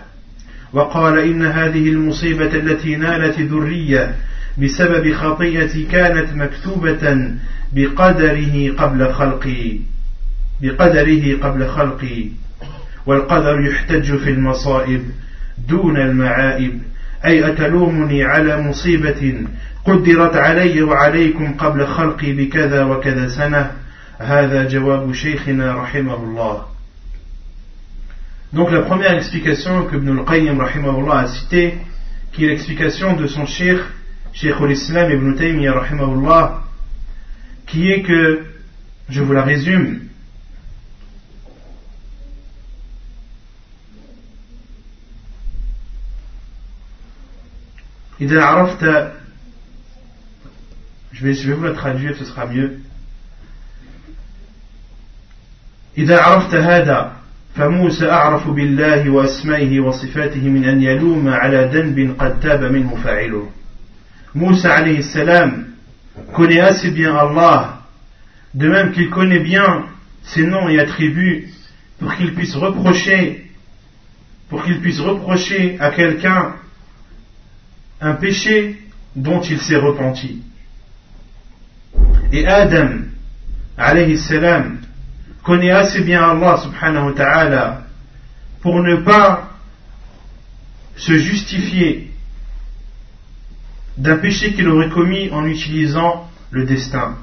وقال إن هذه المصيبة التي نالت ذرية بسبب خطيئتي كانت مكتوبة بقدره قبل خلقي بقدره قبل خلقي والقدر يحتج في المصائب دون المعائب. أي أتلومني على مصيبة قدرت علي وعليكم قبل خلقي بكذا وكذا سنة هذا جواب شيخنا رحمه الله Donc la première explication que Ibn al-Qayyim rahimahullah a citée, qui est l'explication de son cheikh Cheikh al-Islam ibn Taymiyyah rahimahullah, qui est que, je vous la résume, إذا عرفت je vais, je vais vous la traduire, ce sera mieux. إذا عرفت هذا فموسى أعرف بالله وأسمائه وصفاته من أن يلوم على ذنب قد تاب منه فاعله موسى عليه السلام connaît assez bien Allah de même qu'il connaît bien ses noms et attributs pour qu'il puisse reprocher pour qu'il puisse reprocher à quelqu'un un péché dont il s'est repenti. Et Adam, alayhi salam, connaît assez bien Allah subhanahu wa ta'ala pour ne pas se justifier d'un péché qu'il aurait commis en utilisant le destin.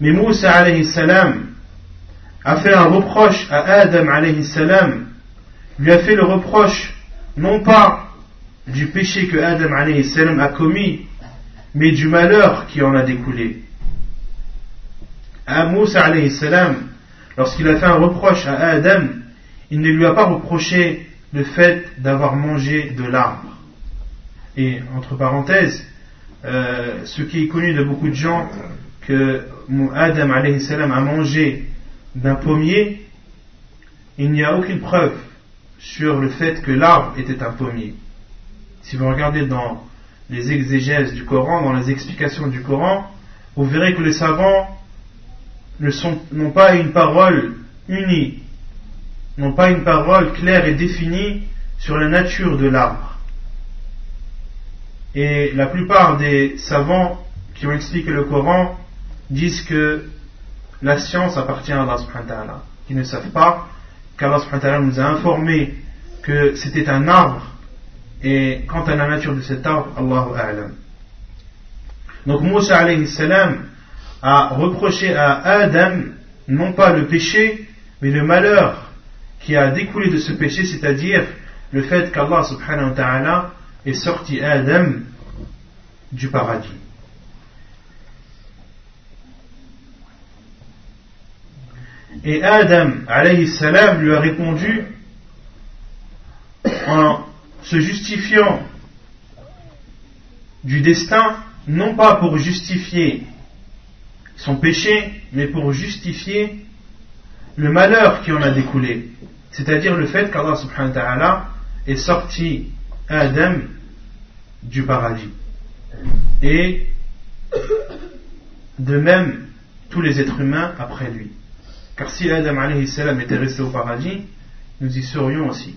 Mais Moussa alayhi salam a fait un reproche à Adam alayhi salam, lui a fait le reproche non pas du péché que Adam a commis, mais du malheur qui en a découlé. À Moussa lorsqu'il a fait un reproche à Adam, il ne lui a pas reproché le fait d'avoir mangé de l'arbre. Et entre parenthèses, euh, ce qui est connu de beaucoup de gens, que Adam a mangé d'un pommier, il n'y a aucune preuve sur le fait que l'arbre était un pommier. Si vous regardez dans les exégèses du Coran, dans les explications du Coran, vous verrez que les savants n'ont pas une parole unie, n'ont pas une parole claire et définie sur la nature de l'arbre. Et la plupart des savants qui ont expliqué le Coran disent que la science appartient à Allah subhanahu ne savent pas qu'Allah nous a informé que c'était un arbre, et quant à la nature de cet arbre, Allahu a'lam. Donc Moussa alayhi salam a reproché à Adam non pas le péché, mais le malheur qui a découlé de ce péché, c'est-à-dire le fait qu'Allah subhanahu wa ta'ala est sorti Adam du paradis. Et Adam, alayhi salam, lui a répondu en se justifiant du destin, non pas pour justifier son péché, mais pour justifier le malheur qui en a découlé. C'est-à-dire le fait qu'Allah subhanahu wa ta'ala est sorti Adam du paradis. Et de même tous les êtres humains après lui. Car si Adam salam était resté au paradis, nous y serions aussi.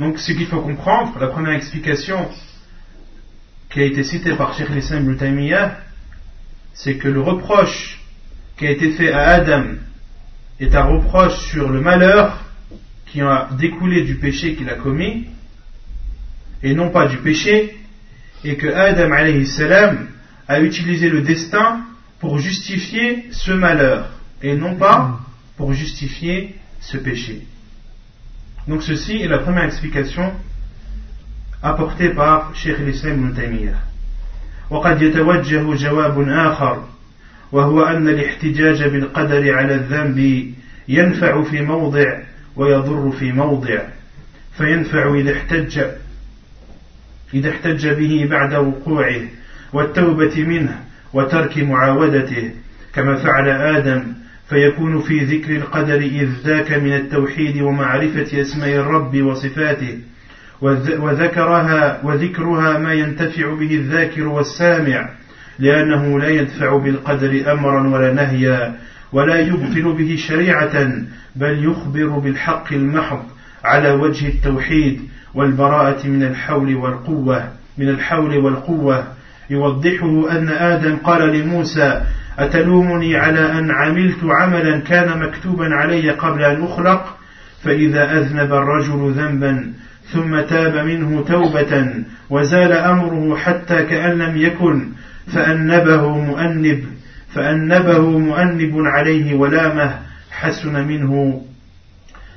Donc ce qu'il faut comprendre, la première explication qui a été citée par Sheikh Lissam ibn c'est que le reproche qui a été fait à Adam est un reproche sur le malheur qui a découlé du péché qu'il a commis, et non pas du péché, et que Adam salam a utilisé le destin pour justifier ce malheur et non pas pour justifier ce péché. Donc ceci est la première explication apportée par Sheikh l'Islam ibn Taymiyyah. وقد يتوجه جواب آخر وهو أن الاحتجاج بالقدر على الذنب ينفع في موضع ويضر في موضع فينفع إذا احتج إذا احتج به بعد وقوعه والتوبة منه وترك معاودته كما فعل آدم فيكون في ذكر القدر إذ ذاك من التوحيد ومعرفة أسماء الرب وصفاته. وذكرها وذكرها ما ينتفع به الذاكر والسامع لأنه لا يدفع بالقدر أمرا ولا نهيا ولا يبطل به شريعة بل يخبر بالحق المحض على وجه التوحيد والبراءة من الحول والقوة من الحول والقوة. يوضحه أن آدم قال لموسى أتلومني على أن عملت عملا كان مكتوبا علي قبل أن أخلق؟ فإذا أذنب الرجل ذنبا ثم تاب منه توبة وزال أمره حتى كأن لم يكن فأنبه مؤنب فأنبه مؤنب عليه ولامه حسن منه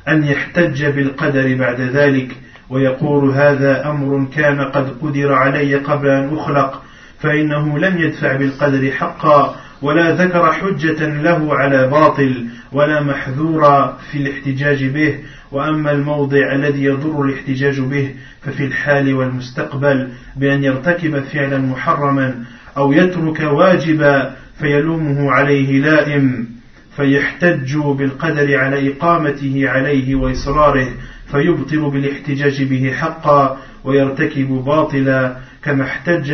أن يحتج بالقدر بعد ذلك ويقول هذا أمر كان قد قدر علي قبل أن أخلق فإنه لم يدفع بالقدر حقا ولا ذكر حجة له على باطل ولا محذور في الاحتجاج به. وأما الموضع الذي يضر الاحتجاج به ففي الحال والمستقبل بأن يرتكب فعلا محرما أو يترك واجبا فيلومه عليه لائم فيحتج بالقدر على إقامته عليه وإصراره فيبطل بالاحتجاج به حقا ويرتكب باطلا كما احتج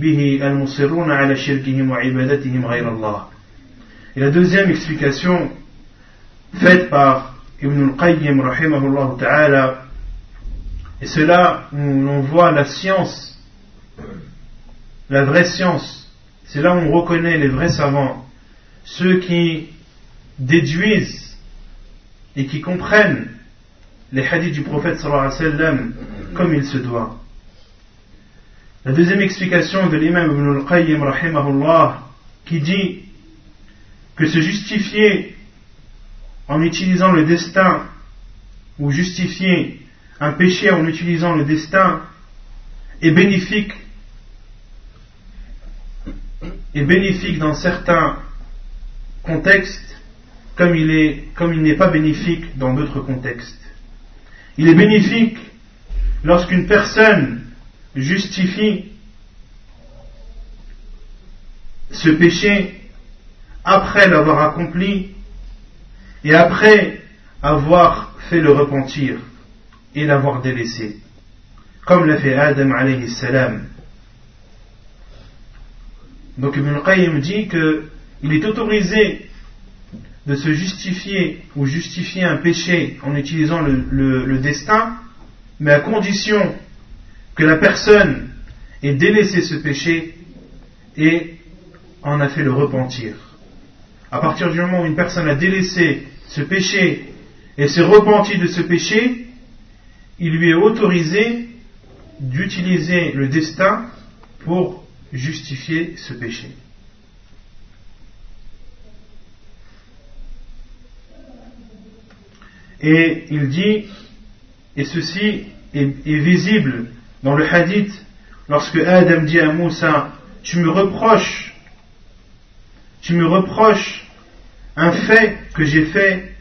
به المصرون على شركهم وعبادتهم غير الله Et la deuxième explication faite par Ibn al-Qayyim rahimahullah ta'ala et cela où l'on voit la science la vraie science c'est là où on reconnaît les vrais savants ceux qui déduisent et qui comprennent les hadiths du prophète sallallahu alayhi wa sallam comme il se doit. La deuxième explication de l'imam Ibn al-Qayyim qui dit que se justifier en utilisant le destin ou justifier un péché en utilisant le destin est bénéfique est bénéfique dans certains contextes comme il est comme il n'est pas bénéfique dans d'autres contextes. Il est bénéfique lorsqu'une personne justifie ce péché après l'avoir accompli et après avoir fait le repentir et l'avoir délaissé, comme l'a fait Adam alayhi salam. Donc Ibn Qayyim dit qu'il est autorisé de se justifier ou justifier un péché en utilisant le, destin, mais à condition que la personne ait délaissé ce péché et en a fait le repentir. À partir du moment où une personne a délaissé ce péché et s'est repenti de ce péché, il lui est autorisé d'utiliser le destin pour justifier ce péché. Et il dit, et ceci est, visible dans le hadith, lorsque Adam dit à Moussa, tu me reproches, tu me reproches un fait que j'ai fait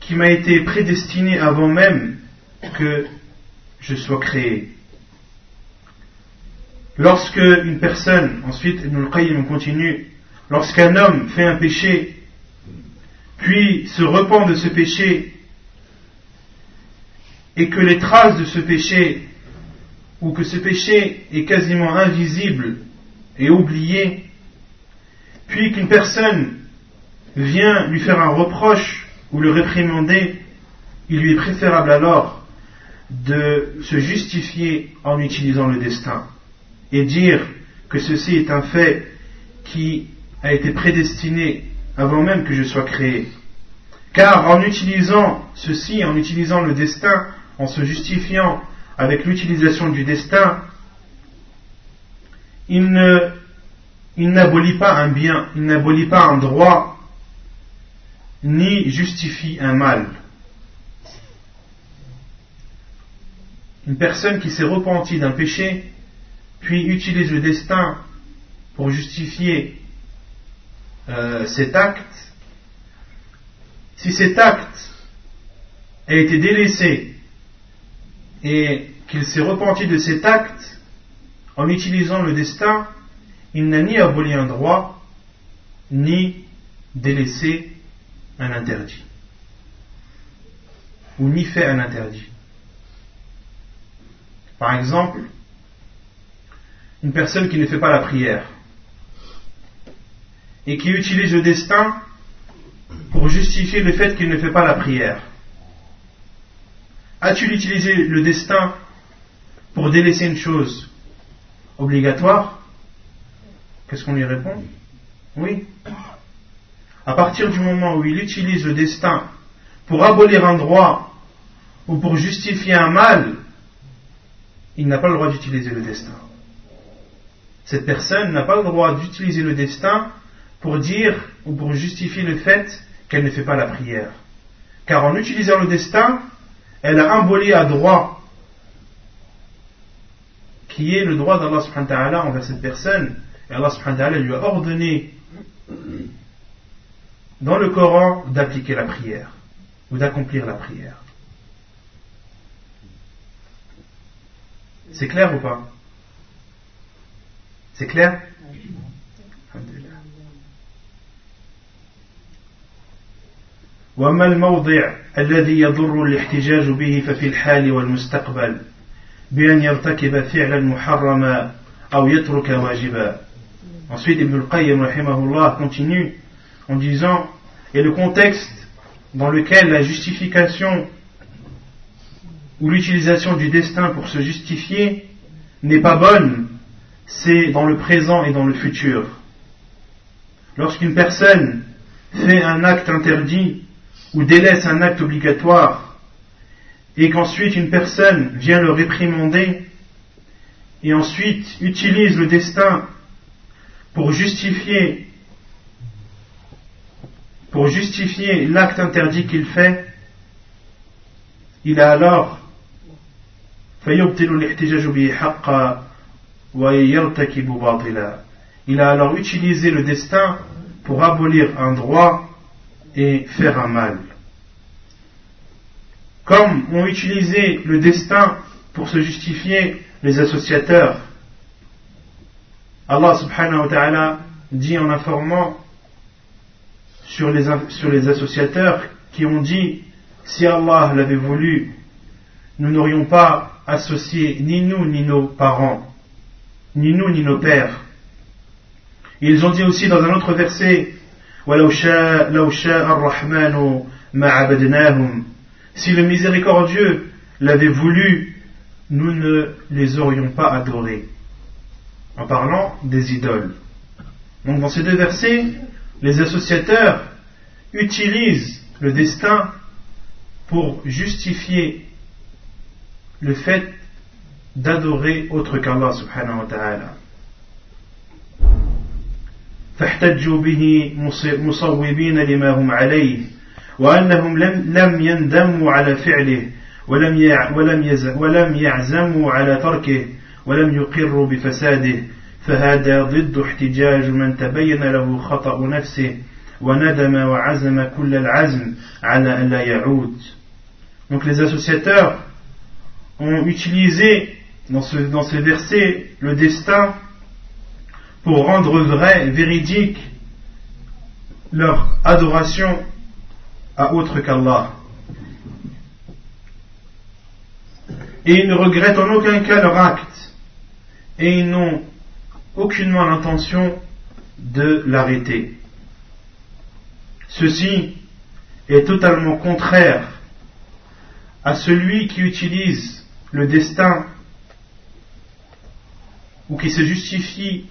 qui m'a été prédestiné avant même que je sois créé. Lorsque une personne, ensuite nous le continue, lorsqu'un homme fait un péché puis se repent de ce péché et que les traces de ce péché ou que ce péché est quasiment invisible et oublié, puis qu'une personne vient lui faire un reproche ou le réprimander, il lui est préférable alors de se justifier en utilisant le destin et dire que ceci est un fait qui a été prédestiné avant même que je sois créé. Car en utilisant ceci, en utilisant le destin, en se justifiant avec l'utilisation du destin, il n'abolit pas un bien, il n'abolit pas un droit, ni justifie un mal. Une personne qui s'est repentie d'un péché, puis utilise le destin pour justifier euh, cet acte, si cet acte a été délaissé et qu'il s'est repenti de cet acte en utilisant le destin, il n'a ni aboli un droit, ni délaissé un interdit, ou ni fait un interdit. Par exemple, une personne qui ne fait pas la prière et qui utilise le destin pour justifier le fait qu'il ne fait pas la prière. As-tu utilisé le destin pour délaisser une chose obligatoire? Qu'est-ce qu'on lui répond? Oui. À partir du moment où il utilise le destin pour abolir un droit ou pour justifier un mal, il n'a pas le droit d'utiliser le destin. Cette personne n'a pas le droit d'utiliser le destin pour dire ou pour justifier le fait qu'elle ne fait pas la prière. Car en utilisant le destin, elle a un droit qui est le droit d'Allah subhanahu wa ta'ala envers cette personne. Et Allah subhanahu wa ta'ala lui a ordonné dans le Coran d'appliquer la prière ou d'accomplir la prière. C'est clair ou pas? C'est clair? وما الموضع الذي يضر الاحتجاج به ففي الحال والمستقبل بأن يرتكب فعلا محرما أو يترك واجبا Ensuite, Ibn al-Qayyim rahimahullah continue en disant Et le contexte dans lequel la justification ou l'utilisation du destin pour se justifier n'est pas bonne, c'est dans le présent et dans le futur. Lorsqu'une personne fait un acte interdit ou délaisse un acte obligatoire, et qu'ensuite une personne vient le réprimander, et ensuite utilise le destin pour justifier pour justifier l'acte interdit qu'il fait, il a alors il a alors utilisé le destin pour abolir un droit et faire un mal. Comme ont utilisé le destin pour se justifier les associateurs, Allah subhanahu wa ta'ala dit en informant sur les, sur les associateurs qui ont dit si Allah l'avait voulu, nous n'aurions pas associé ni nous ni nos parents, ni nous ni nos pères. Ils ont dit aussi dans un autre verset si le miséricordieux l'avait voulu, nous ne les aurions pas adorés. En parlant des idoles. Donc dans ces deux versets, les associateurs utilisent le destin pour justifier le fait d'adorer autre qu'Allah subhanahu wa ta'ala. فاحتجوا به مصوبين لما هم عليه وأنهم لم, لم يندموا على فعله ولم ولم ولم يعزموا على تركه ولم يقروا بفساده. فهذا ضد احتجاج من تبين له خطأ نفسه وندم وعزم كل العزم على أن لا يعود. Donc les associateurs ont utilisé dans, ce, dans ces versets le destin pour rendre vrai, véridique leur adoration à autre qu'Allah. Et ils ne regrettent en aucun cas leur acte. Et ils n'ont aucunement l'intention de l'arrêter. Ceci est totalement contraire à celui qui utilise le destin ou qui se justifie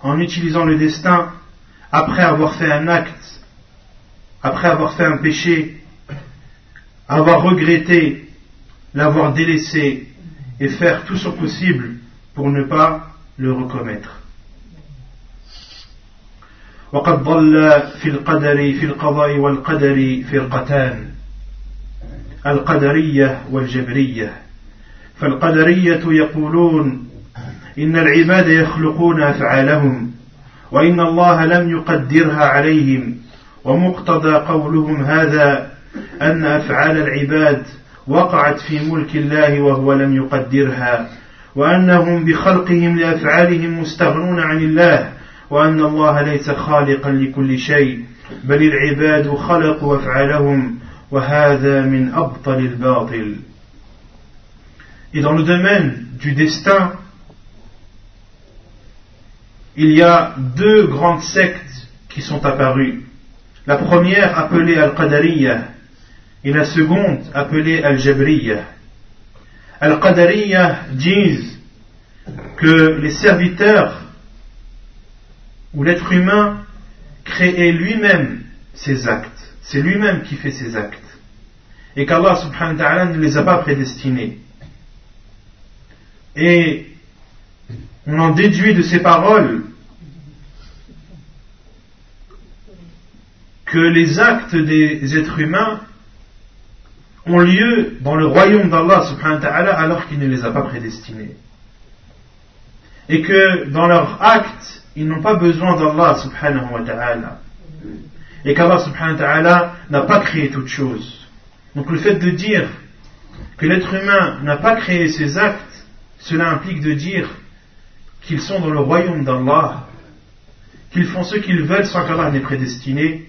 en utilisant le destin après avoir fait un acte, après avoir fait un péché, avoir regretté, l'avoir délaissé et faire tout son possible pour ne pas le recommettre. وقد ضل في القدر في القضاء والقدر فرقتان القدرية والجبرية فالقدرية يقولون إن العباد يخلقون أفعالهم وإن الله لم يقدرها عليهم ومقتضى قولهم هذا أن أفعال العباد وقعت في ملك الله وهو لم يقدرها وأنهم بخلقهم لأفعالهم مستغنون عن الله وأن الله ليس خالقا لكل شيء بل العباد خلقوا أفعالهم وهذا من أبطل الباطل Et dans le domaine du destin, il y a deux grandes sectes qui sont apparues. La première appelée Al-Qadariyah et la seconde appelée Al-Jabriyah. Al-Qadariyah disent que les serviteurs ou l'être humain crée lui-même ses actes. C'est lui-même qui fait ses actes. Et qu'Allah subhanahu wa ta'ala ne les a pas prédestinés. Et on en déduit de ces paroles que les actes des êtres humains ont lieu dans le royaume d'Allah subhanahu wa ta'ala alors qu'il ne les a pas prédestinés. Et que dans leurs actes, ils n'ont pas besoin d'Allah subhanahu wa ta'ala. Et qu'Allah subhanahu wa ta'ala n'a pas créé toute chose. Donc le fait de dire que l'être humain n'a pas créé ses actes, cela implique de dire qu'ils sont dans le royaume d'Allah, qu'ils font ce qu'ils veulent sans qu'Allah n'ait prédestiné,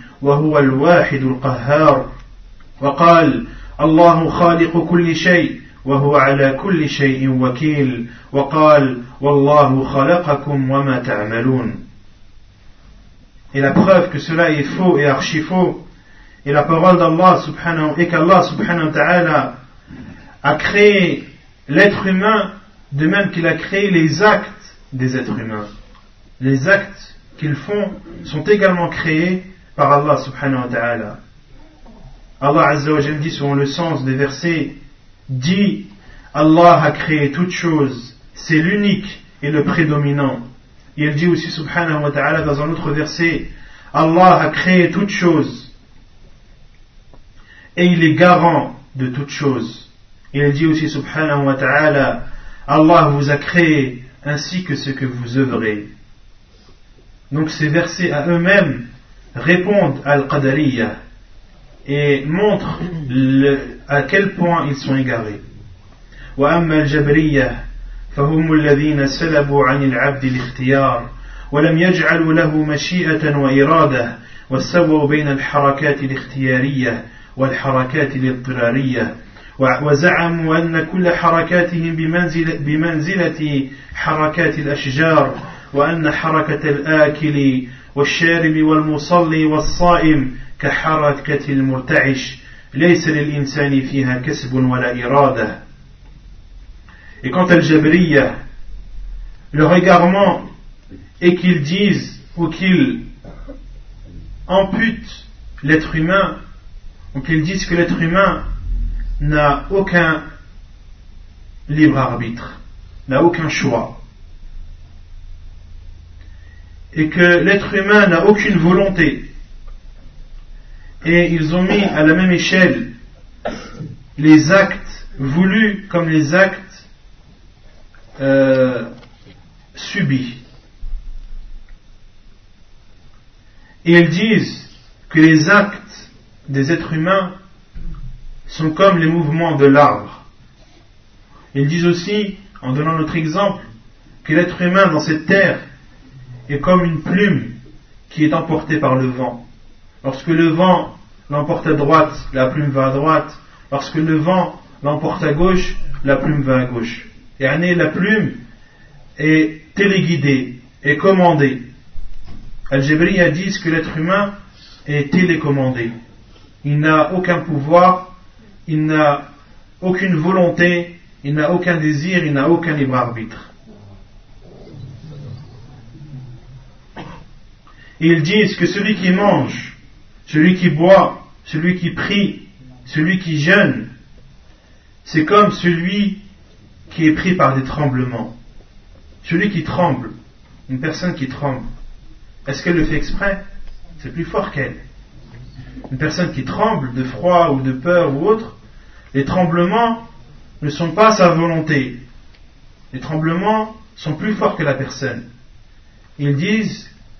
وهو الواحد القهار وقال الله خالق كل شيء وهو على كل شيء وكيل وقال والله خلقكم وما تعملون Et la preuve que cela est faux et archi faux, et la parole d'Allah subhanahu, et qu'Allah subhanahu wa ta'ala a créé l'être humain de même qu'il a créé les actes des êtres humains. Les actes qu'ils font sont également créés par Allah subhanahu wa ta'ala. Allah azza wa dit selon le sens des versets, dit Allah a créé toutes choses, c'est l'unique et le prédominant. Il dit aussi subhanahu wa ta'ala dans un autre verset, Allah a créé toutes choses et il est garant de toutes choses. Il dit aussi subhanahu wa ta'ala, Allah vous a créé ainsi que ce que vous œuvrez. Donc ces versets à eux-mêmes répondent à Al-Qadariyah et montrent le, à quel point ils sont égarés. وأما الجبرية فهم الذين سلبوا عن العبد الاختيار ولم يجعلوا له مشيئة وإرادة وسووا بين الحركات الاختيارية والحركات الاضطرارية وزعموا أن كل حركاتهم بمنزلة, بمنزلة حركات الأشجار وأن حركة الآكل والشارب والمصلي والصائم كحركة المرتعش ليس للإنسان فيها كسب ولا إرادة Et quant à Jabriya, leur égarement est qu'ils disent ou qu'ils amputent l'être humain, ou qu'ils disent que l'être humain n'a aucun libre arbitre, n'a aucun choix, et que l'être humain n'a aucune volonté. Et ils ont mis à la même échelle les actes voulus comme les actes euh, subis. Et ils disent que les actes des êtres humains sont comme les mouvements de l'arbre. Ils disent aussi, en donnant notre exemple, que l'être humain dans cette terre est comme une plume qui est emportée par le vent. Lorsque le vent l'emporte à droite, la plume va à droite. Lorsque le vent l'emporte à gauche, la plume va à gauche. Et la plume est téléguidée, est commandée. Al-Jabri a dit que l'être humain est télécommandé. Il n'a aucun pouvoir, il n'a aucune volonté, il n'a aucun désir, il n'a aucun libre arbitre. Ils disent que celui qui mange, celui qui boit, celui qui prie, celui qui jeûne, c'est comme celui qui est pris par des tremblements. Celui qui tremble, une personne qui tremble, est-ce qu'elle le fait exprès? C'est plus fort qu'elle. Une personne qui tremble de froid ou de peur ou autre, les tremblements ne sont pas sa volonté. Les tremblements sont plus forts que la personne. Ils disent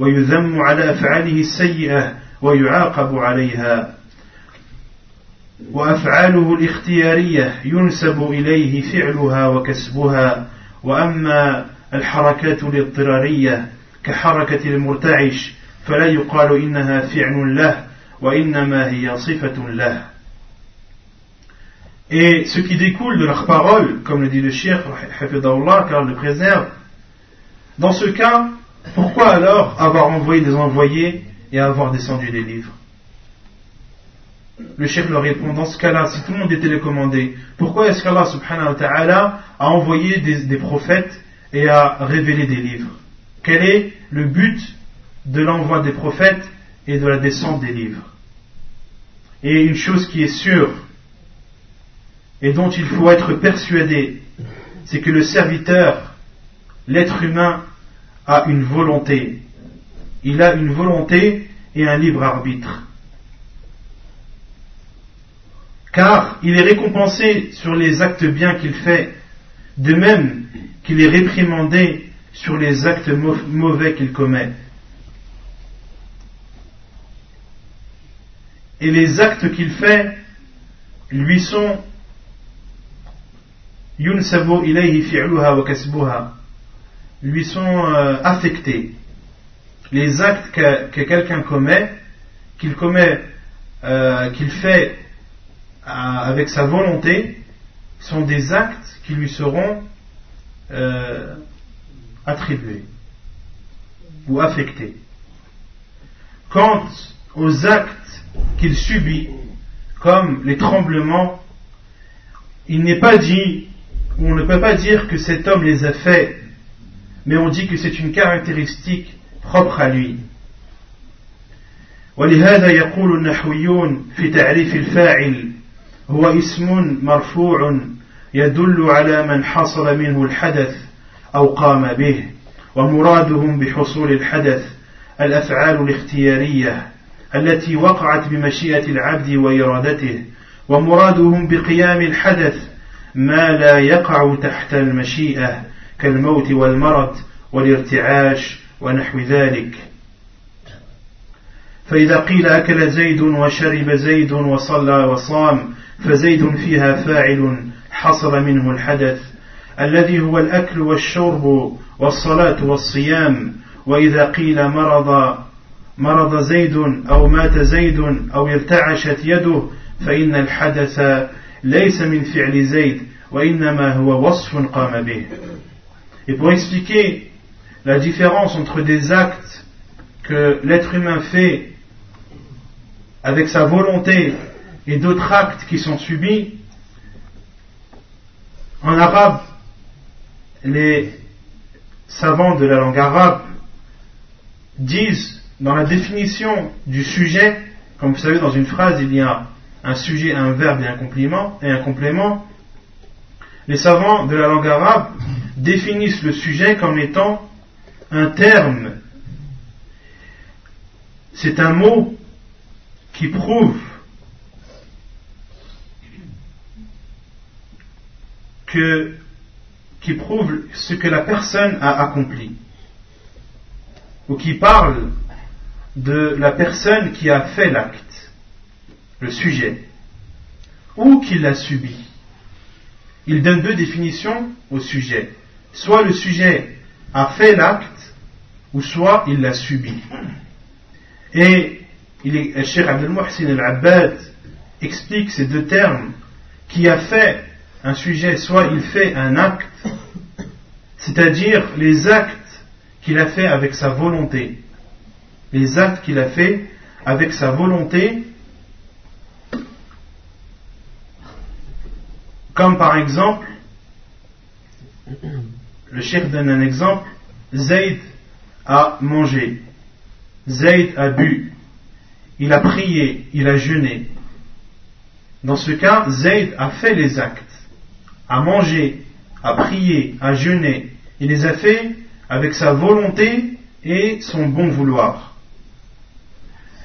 ويذم على أفعاله السيئة ويعاقب عليها. وأفعاله الاختيارية ينسب إليه فعلها وكسبها. وأما الحركات الاضطرارية كحركة المرتعش فلا يقال إنها فعل له وإنما هي صفة له. Et ce qui découle de leurs paroles, comme le dit le shir, car le préserve, dans ce cas, Pourquoi alors avoir envoyé des envoyés et avoir descendu des livres? Le cheikh leur répond, dans ce cas-là, si tout le monde est télécommandé, pourquoi est-ce qu'Allah subhanahu wa ta'ala a envoyé des, prophètes et a révélé des livres? Quel est le but de l'envoi des prophètes et de la descente des livres? Et une chose qui est sûre et dont il faut être persuadé, c'est que le serviteur, l'être humain, a une volonté. Il a une volonté et un libre arbitre car il est récompensé sur les actes bien qu'il fait, de même qu'il est réprimandé sur les actes mauvais qu'il commet. Et les actes qu'il fait lui sont lui sont euh, affectés. Les actes que, quelqu'un commet, qu'il commet, euh, qu'il fait avec sa volonté sont des actes qui lui seront euh, attribués ou affectés. Quant aux actes qu'il subit, comme les tremblements, il n'est pas dit, on ne peut pas dire que cet homme les a faits, mais on dit que c'est une caractéristique propre à lui. ولهذا يقول النحويون في تعريف الفاعل هو اسم مرفوع يدل على من حصل منه الحدث أو قام به ومرادهم بحصول الحدث الأفعال الاختيارية التي وقعت بمشيئة العبد وإرادته ومرادهم بقيام الحدث ما لا يقع تحت المشيئة كالموت والمرض والارتعاش ونحو ذلك. فإذا قيل أكل زيد وشرب زيد وصلى وصام فزيد فيها فاعل حصل منه الحدث الذي هو الأكل والشرب والصلاة والصيام. وإذا قيل مرض مرض زيد أو مات زيد أو ارتعشت يده فإن الحدث ليس من فعل زيد وإنما هو وصف قام به. Et pour expliquer la différence entre des actes que l'être humain fait avec sa volonté et d'autres actes qui sont subis, en arabe, les savants de la langue arabe disent dans la définition du sujet, comme vous savez dans une phrase il y a un sujet, un verbe et un complément, et un complément, les savants de la langue arabe définissent le sujet comme étant un terme. C'est un mot qui prouve ce que la personne a accompli, ou qui parle de la personne qui a fait l'acte, le sujet, ou qui l'a subi. Il donne deux définitions au sujet. Soit le sujet a fait l'acte, ou soit il l'a subi. Et il est, Cheikh Abdel Mohsin al-Abbad explique ces deux termes qui a fait un sujet, soit il fait un acte, c'est-à-dire les actes qu'il a fait avec sa volonté. Les actes qu'il a fait avec sa volonté, comme par exemple, le chef donne un exemple, Zayd a mangé, Zayd a bu, il a prié, il a jeûné. Dans ce cas, Zayd a fait les actes à manger, à prier, à jeûner, il les a fait avec sa volonté et son bon vouloir.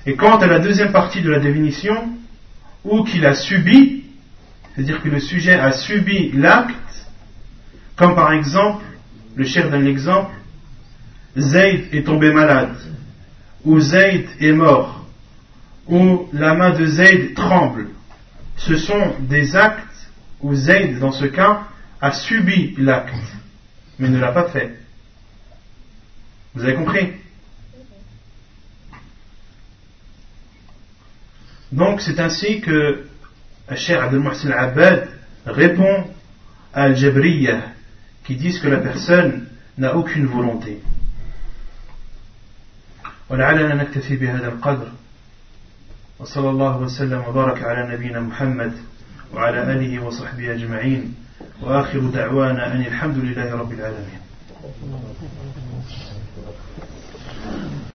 Et quant à la deuxième partie de la définition, ou qu'il a subi, c'est-à-dire que le sujet a subi l'acte, comme par exemple, le chef donne l'exemple, Zayd est tombé malade, ou Zayd est mort, ou la main de Zayd tremble. Ce sont des actes où Zayd, dans ce cas, a subi l'acte, mais ne l'a pas fait. Vous avez compris? Donc c'est ainsi que Cheikh Abdel Mohsin Abad répond à Al-Jabriya qui disent que la personne n'a aucune volonté. ولعلنا نكتفي بهذا القدر وصلى الله وسلم وبارك على نبينا محمد وعلى آله وصحبه أجمعين وآخر دعوانا أن الحمد لله رب العالمين